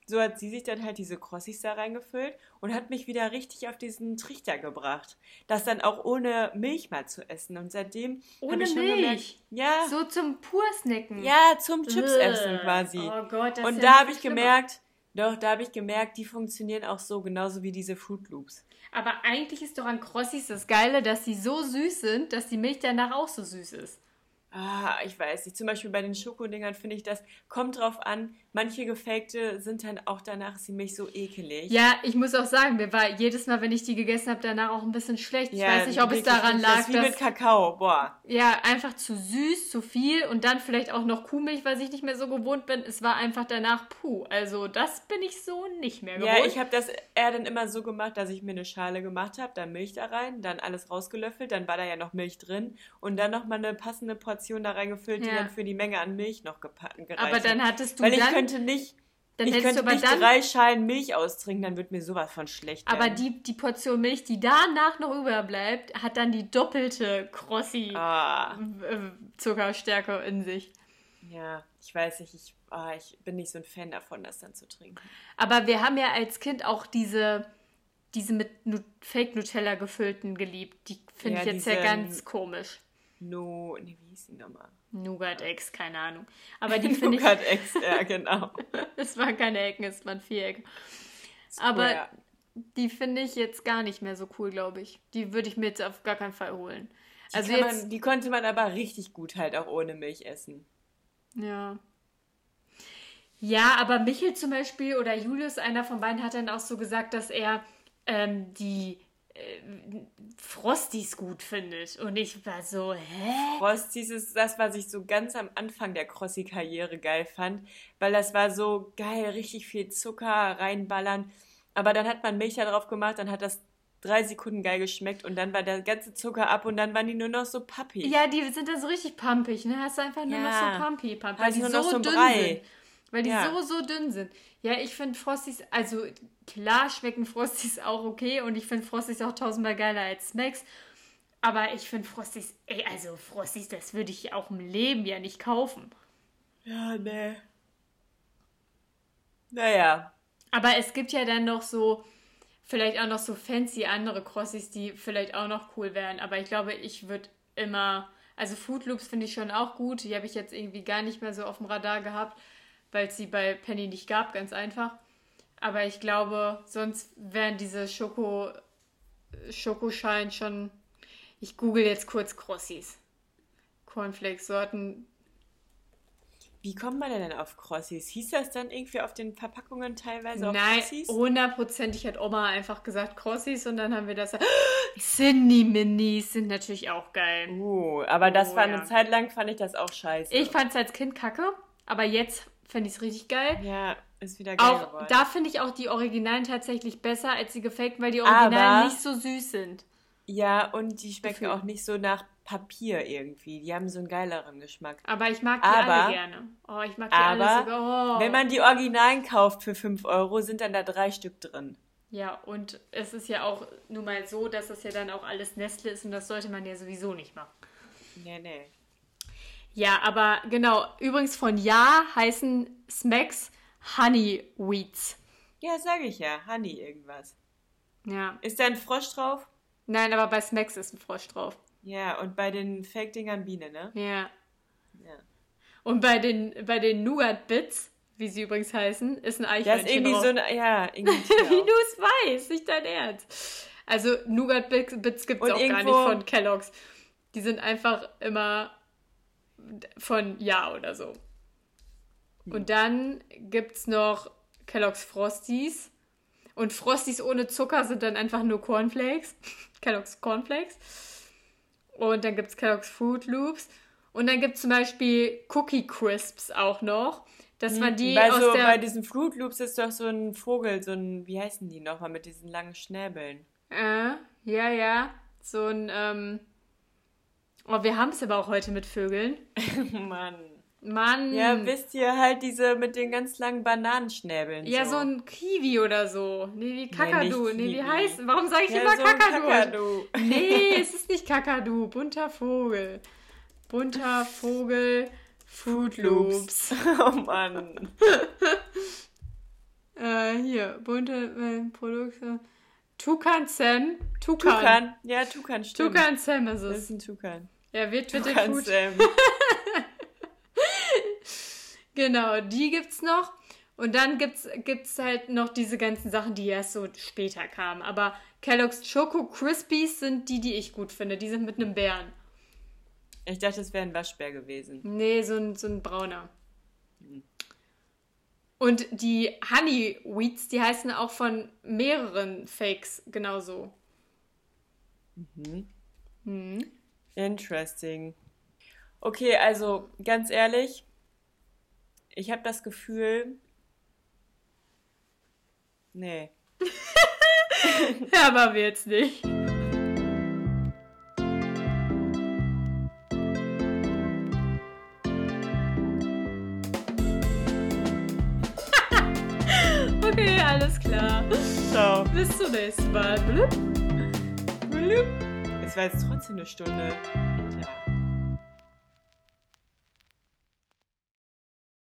So hat sie sich dann halt diese Crossis da reingefüllt und hat mich wieder richtig auf diesen Trichter gebracht. Das dann auch ohne Milch mal zu essen. Und seitdem. Ohne ich schon Milch? Gemerkt, ja, So zum Pursnacken. ja, zum Chips-Essen Ugh. quasi. Oh Gott, das ist und ja da noch habe ich schlimmer. gemerkt, doch, da habe ich gemerkt, die funktionieren auch so, genauso wie diese Fruit Loops. Aber eigentlich ist doch an Crossis das Geile, dass sie so süß sind, dass die Milch danach auch so süß ist. Ah, ich weiß nicht. Zum Beispiel bei den Schokodingern finde ich das, kommt drauf an, manche gefakte sind dann auch danach ziemlich so ekelig. Ja, ich muss auch sagen, mir war jedes Mal, wenn ich die gegessen habe, danach auch ein bisschen schlecht. Ich weiß nicht, ob es daran lag, Das ist wie mit dass Kakao, boah. ja einfach zu süß, zu viel und dann vielleicht auch noch Kuhmilch, weil ich nicht mehr so gewohnt bin. Es war einfach danach puh. Also das bin ich so nicht mehr gewohnt. Ja, ich habe das eher dann immer so gemacht, dass ich mir eine Schale gemacht habe, dann Milch da rein, dann alles rausgelöffelt, dann war da ja noch Milch drin und dann nochmal eine passende Portion da reingefüllt, die Ja. dann für die Menge an Milch noch gereicht aber dann hat. hattest du Weil ich dann, könnte nicht, dann ich hättest könnte du aber nicht dann drei Schalen Milch austrinken, dann wird mir sowas von schlecht Aber die, die Portion Milch, die danach noch überbleibt, hat dann die doppelte Crossi-Zuckerstärke Ah, in sich. ja, ich weiß nicht, ich, ah, ich bin nicht so ein Fan davon, das dann zu trinken. Aber wir haben ja als Kind auch diese, diese mit Nu Fake-Nutella gefüllten geliebt. Die finde Ja, ich jetzt ja ganz komisch. No, nee, wie hieß die nochmal? Nougat-Eggs, keine Ahnung. Aber die finde ich, Nougat Ex, ja, genau. es waren keine Ecken, es waren Vierecke. Aber die finde ich jetzt gar nicht mehr so cool, glaube ich. Die würde ich mir jetzt auf gar keinen Fall holen. Die Also jetzt, man, die konnte man aber richtig gut halt auch ohne Milch essen. Ja. Ja, aber Michel zum Beispiel oder Julius, einer von beiden, hat dann auch so gesagt, dass er ähm, die Frosties gut findet. Und ich war so, hä? Frosties ist das, was ich so ganz am Anfang der Crossi-Karriere geil fand, weil das war so geil, richtig viel Zucker reinballern. Aber dann hat man Milch da drauf gemacht, dann hat das drei Sekunden geil geschmeckt und dann war der ganze Zucker ab und dann waren die nur noch so pappig. Ja, die sind dann so richtig pumpig, ne? Hast du einfach nur noch Ja. so pumpy, pumpy, weil die nur so, noch so dünn Brei. sind. Weil die Ja. so, so dünn sind. Ja, ich finde Frosties, also klar schmecken Frosties auch okay und ich finde Frosties auch tausendmal geiler als Smacks. Aber ich finde Frosties, ey, also Frosties, das würde ich auch im Leben ja nicht kaufen. Ja, nee. Naja, Aber es gibt ja dann noch so, vielleicht auch noch so fancy andere Crossis, die vielleicht auch noch cool wären. Aber ich glaube, ich würde immer, also Food Loops finde ich schon auch gut. Die habe ich jetzt irgendwie gar nicht mehr so auf dem Radar gehabt, weil es sie bei Penny nicht gab, ganz einfach. Aber ich glaube, sonst wären diese Schoko, Schokoschalen schon. Ich google jetzt kurz Crossis. Cornflakes-Sorten. wie kommt man denn auf Crossis? Hieß das dann irgendwie auf den Verpackungen teilweise auch Nein, Crossis? hundertprozentig hat Oma einfach gesagt Crossis und dann haben wir das. Cindy Minis sind natürlich auch geil. Uh, aber das Oh, war ja. eine Zeit lang, fand ich das auch scheiße. Ich fand es als Kind kacke, aber jetzt finde ich es richtig geil. ja, ist wieder geil Auch geworden. da finde ich auch die Originalen tatsächlich besser als die gefakten, weil die Originalen Aber- nicht so süß sind. Ja, und die schmecken Gefühl. auch nicht so nach Papier irgendwie. Die haben so einen geileren Geschmack. Aber ich mag die Aber- alle gerne. Oh, ich mag die alle Aber sogar. Oh. wenn man die Originalen kauft für 5 Euro, sind dann da drei Stück drin. Ja, und es ist ja auch nun mal so, dass das ja dann auch alles Nestle ist und das sollte man ja sowieso nicht machen. Nee, nee. Ja, aber genau. Übrigens von Ja heißen Smacks Honey Wheats. Ja, sage ich ja. Honey irgendwas. Ja. Ist da ein Frosch drauf? Nein, aber bei Smacks ist ein Frosch drauf. Ja, und bei den Fake-Dingern Biene, ne? Ja. Ja. Und bei den, bei den Nougat Bits, wie sie übrigens heißen, ist ein Eichhörnchen ist irgendwie drauf. so ein, ja, irgendwie wie du es weißt, nicht dein Ernst. Also Nougat Bits, Bits gibt es Und auch gar nicht irgendwo- von Kellogg's. Die sind einfach immer von Ja oder so. Und dann gibt es noch Kellogg's Frosties. Und Frosties ohne Zucker sind dann einfach nur Cornflakes. Kellogg's Cornflakes. Und dann gibt es Kellogg's Fruit Loops. Und dann gibt es zum Beispiel Cookie Crisps auch noch. Das waren die bei, aus so, der... bei diesen Fruit Loops ist doch so ein Vogel, so ein, wie heißen die nochmal, mit diesen langen Schnäbeln. Äh, ja, ja. So ein, ähm. Oh, wir haben es aber auch heute mit Vögeln. Mann. Mann. Ja, wisst ihr, halt diese mit den ganz langen Bananenschnäbeln. Ja, so ein Kiwi oder so. Nee, wie Kakadu. nicht Nee, wie heißt. Warum sage ich ja, immer so Kakadu? Kakadu. Nee, es ist nicht Kakadu. Bunter Vogel. Bunter Vogel. Fruit Loops. oh Mann. Äh, hier. Bunte äh, Produkte. Tukan Sam. Tukan. Tukan. Ja, Tukan, stimmt. Tukan Sam ist Das es. ist ein Tukan. Ja, wird bitte Tukan gut. Sam. Genau, die gibt's noch. Und dann gibt's, gibt's halt noch diese ganzen Sachen, die erst so später kamen. Aber Kellogg's Choco Crispies sind die, die ich gut finde. Die sind mit einem Bären. Ich dachte, es wäre ein Waschbär gewesen. Nee, so ein, so ein brauner. Und die Honey Wheats, die heißen auch von mehreren Fakes genauso. Interesting. Okay, also ganz ehrlich, ich habe das Gefühl. Nee. Aber wir jetzt nicht. okay, alles klar. Ciao. Bis zum nächsten Mal. Blub. Es war jetzt trotzdem eine Stunde.